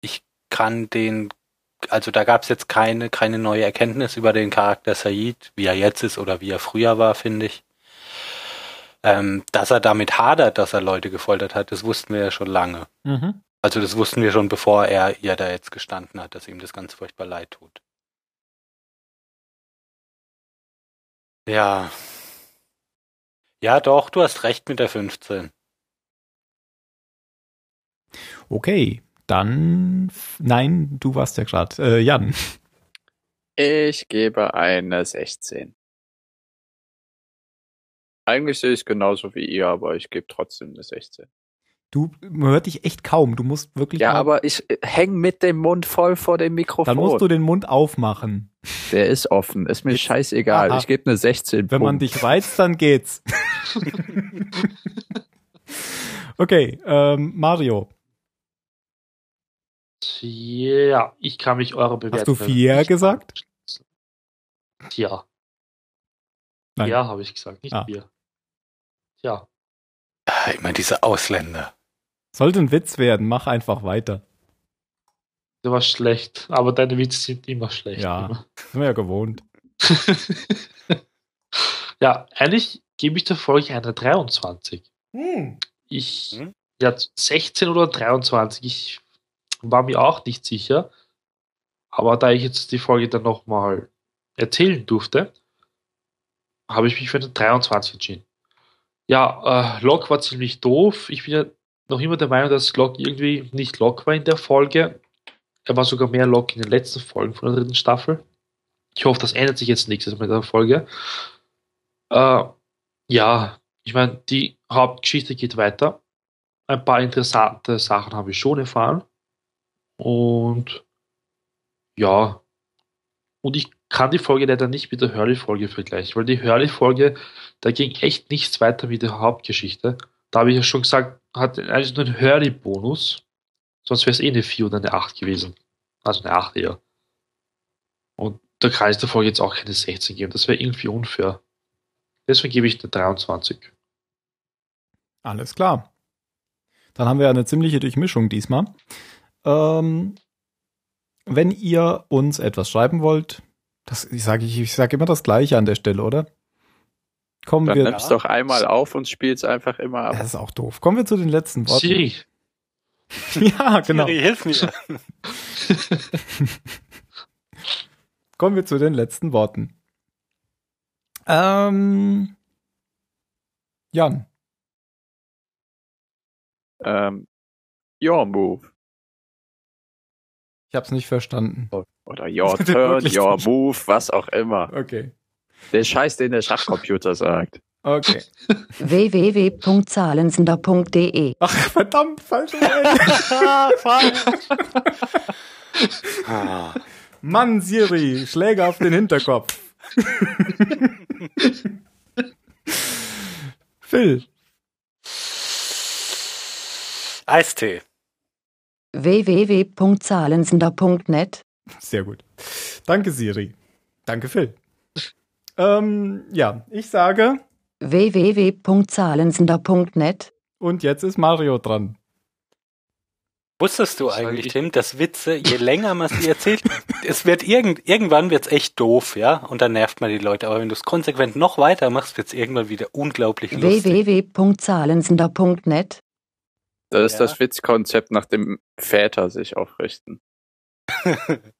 ich kann den, also da gab es jetzt keine, keine neue Erkenntnis über den Charakter Said, wie er jetzt ist oder wie er früher war, finde ich. Ähm, dass er damit hadert, dass er Leute gefoltert hat, das wussten wir ja schon lange. Mhm. Also das wussten wir schon, bevor er ihr da jetzt gestanden hat, dass ihm das ganz furchtbar leid tut. Ja. Ja, doch, du hast recht mit der 15. Okay, dann. Nein, du warst ja gerade. Äh, Jan. Ich gebe eine 16. Eigentlich sehe ich es genauso wie ihr, aber ich gebe trotzdem eine 16. Du man hört dich echt kaum. Du musst wirklich. Ja, mal- aber ich äh, häng mit dem Mund voll vor dem Mikrofon. Dann musst du den Mund aufmachen. Der ist offen. Ist mir scheißegal. Aha. Ich gebe eine 16. Wenn man Punkt. dich reizt, dann geht's. okay, ähm, Mario. Ja, ich kann mich eurer Bewertung. du vier gesagt? Ja. Nein. Ja, habe ich gesagt, nicht Ah. vier. Ja. Ah, Immer diese Ausländer. Sollte ein Witz werden, mach einfach weiter. Der war schlecht, aber deine Witze sind immer schlecht. Ja. Immer. Sind wir ja gewohnt. ja, eigentlich gebe ich der Folge eine 23. Ich, Hm? ja, 16 oder 23, ich war mir auch nicht sicher. Aber da ich jetzt die Folge dann nochmal erzählen durfte, habe ich mich für eine 23 entschieden. Ja, äh, Locke war ziemlich doof. Ich bin ja noch immer der Meinung, dass Locke irgendwie nicht Locke war in der Folge. Er war sogar mehr Locke in den letzten Folgen von der dritten Staffel. Ich hoffe, das ändert sich jetzt nächstes Mal mit der Folge. Äh, ja, ich meine, die Hauptgeschichte geht weiter. Ein paar interessante Sachen habe ich schon erfahren. Und ja, und ich kann die Folge leider nicht mit der Hurley-Folge vergleichen, weil die Hurley-Folge, da ging echt nichts weiter mit der Hauptgeschichte. Da habe ich ja schon gesagt, hat eigentlich nur einen Hurley-Bonus. Sonst wäre es eh eine 4 oder eine 8 gewesen. Also eine 8 eher. Und der Folge jetzt auch keine 16 geben. Das wäre irgendwie unfair. Deswegen gebe ich eine 23. Alles klar. Dann haben wir eine ziemliche Durchmischung diesmal. Ähm, wenn ihr uns etwas schreiben wollt, das ich sage ich, ich sage immer das Gleiche an der Stelle, oder? Kommen Dann wir. nimm's doch einmal auf und spiel's einfach immer ab. Das ist auch doof. Kommen wir zu den letzten Worten. Siri, Ja, genau. Siri, hilf mir. Kommen wir zu den letzten Worten. Ähm, Jan, Ähm, your move. ich hab's nicht verstanden. Oder your turn, your move, was auch immer. Okay. Der Scheiß, den der Schachcomputer sagt. Okay. www.zahlensender.de Ach, verdammt, falsche Ah. Mann, Siri, Schläge auf den Hinterkopf. Phil, Eistee. www.zahlensender.net sehr gut. Danke, Siri. Danke, Phil. Ähm, ja, ich sage, www.zahlensender.net und jetzt ist Mario dran. Wusstest du eigentlich, ich- Tim, dass Witze, je länger man sie erzählt, es wird irgend, irgendwann wird's echt doof, ja? Und dann nervt man die Leute. Aber wenn du es konsequent noch weiter machst, wird's irgendwann wieder unglaublich lustig. www.zahlensender.net Das ist Ja. das Witzkonzept, nach dem Väter sich aufrichten.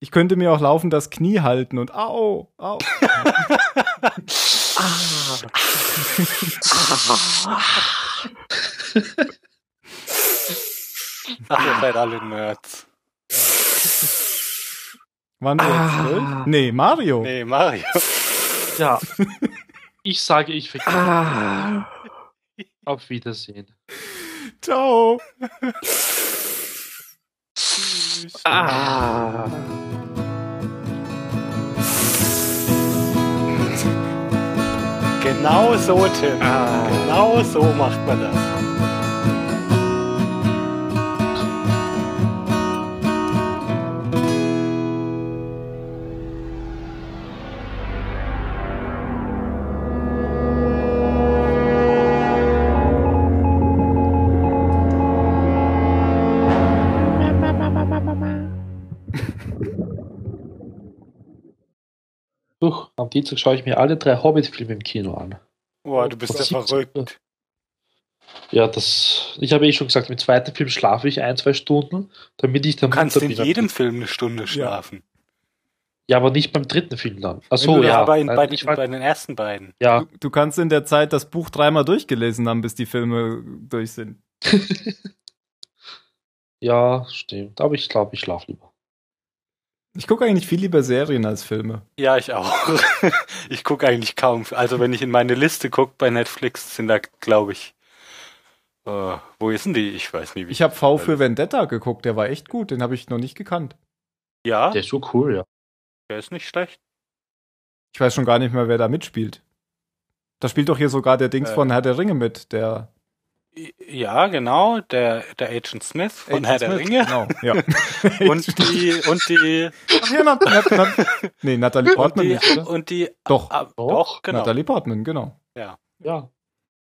Ich könnte mir auch laufen das Knie halten und au, au. Ah. Ach, ihr seid alle Nerds. Waren wir Ah. Nee, Mario. Nee, Mario. Ja. Ich sage, ich vergesse. Ah. Auf Wiedersehen. Ciao. Ah. Genau so, Tim. Ah. Genau so macht man das. Am Dienstag schaue ich mir alle drei Hobbit-Filme im Kino an. Boah, du bist ja verrückt. Ja, das. Ich habe eh schon gesagt, im zweiten Film schlafe ich ein, zwei Stunden, damit ich dann Du kannst in bin. jedem Film eine Stunde schlafen. Ja, aber nicht beim dritten Film dann. Achso, Ja, ja. aber in, Nein, bei, ich bei den ersten beiden. ja, Du, du kannst in der Zeit das Buch dreimal durchgelesen haben, bis die Filme durch sind. ja, stimmt. Aber ich glaube, ich schlafe lieber. Ich gucke eigentlich viel lieber Serien als Filme. Ja, ich auch. ich gucke eigentlich kaum. Also wenn ich in meine Liste gucke bei Netflix, sind da, glaube ich. Äh, wo ist denn die? Ich weiß nie, wie. Ich habe V für Vendetta geguckt, der war echt gut, den habe ich noch nicht gekannt. Ja, Der ist so cool, ja. der ist nicht schlecht. Ich weiß schon gar nicht mehr, wer da mitspielt. Da spielt doch hier sogar der Dings Äh. von Herr der Ringe mit, der Ja, genau. Der, der Agent Smith von Agent Herr der Smith, Ringe. Genau, ja. Und die, und die, Ach ja, Nat, Nat, Nat, nee, Natalie und Portman die, nicht, oder? und die, Doch, ah, Doch, doch, genau. Natalie Portman, genau. Ja.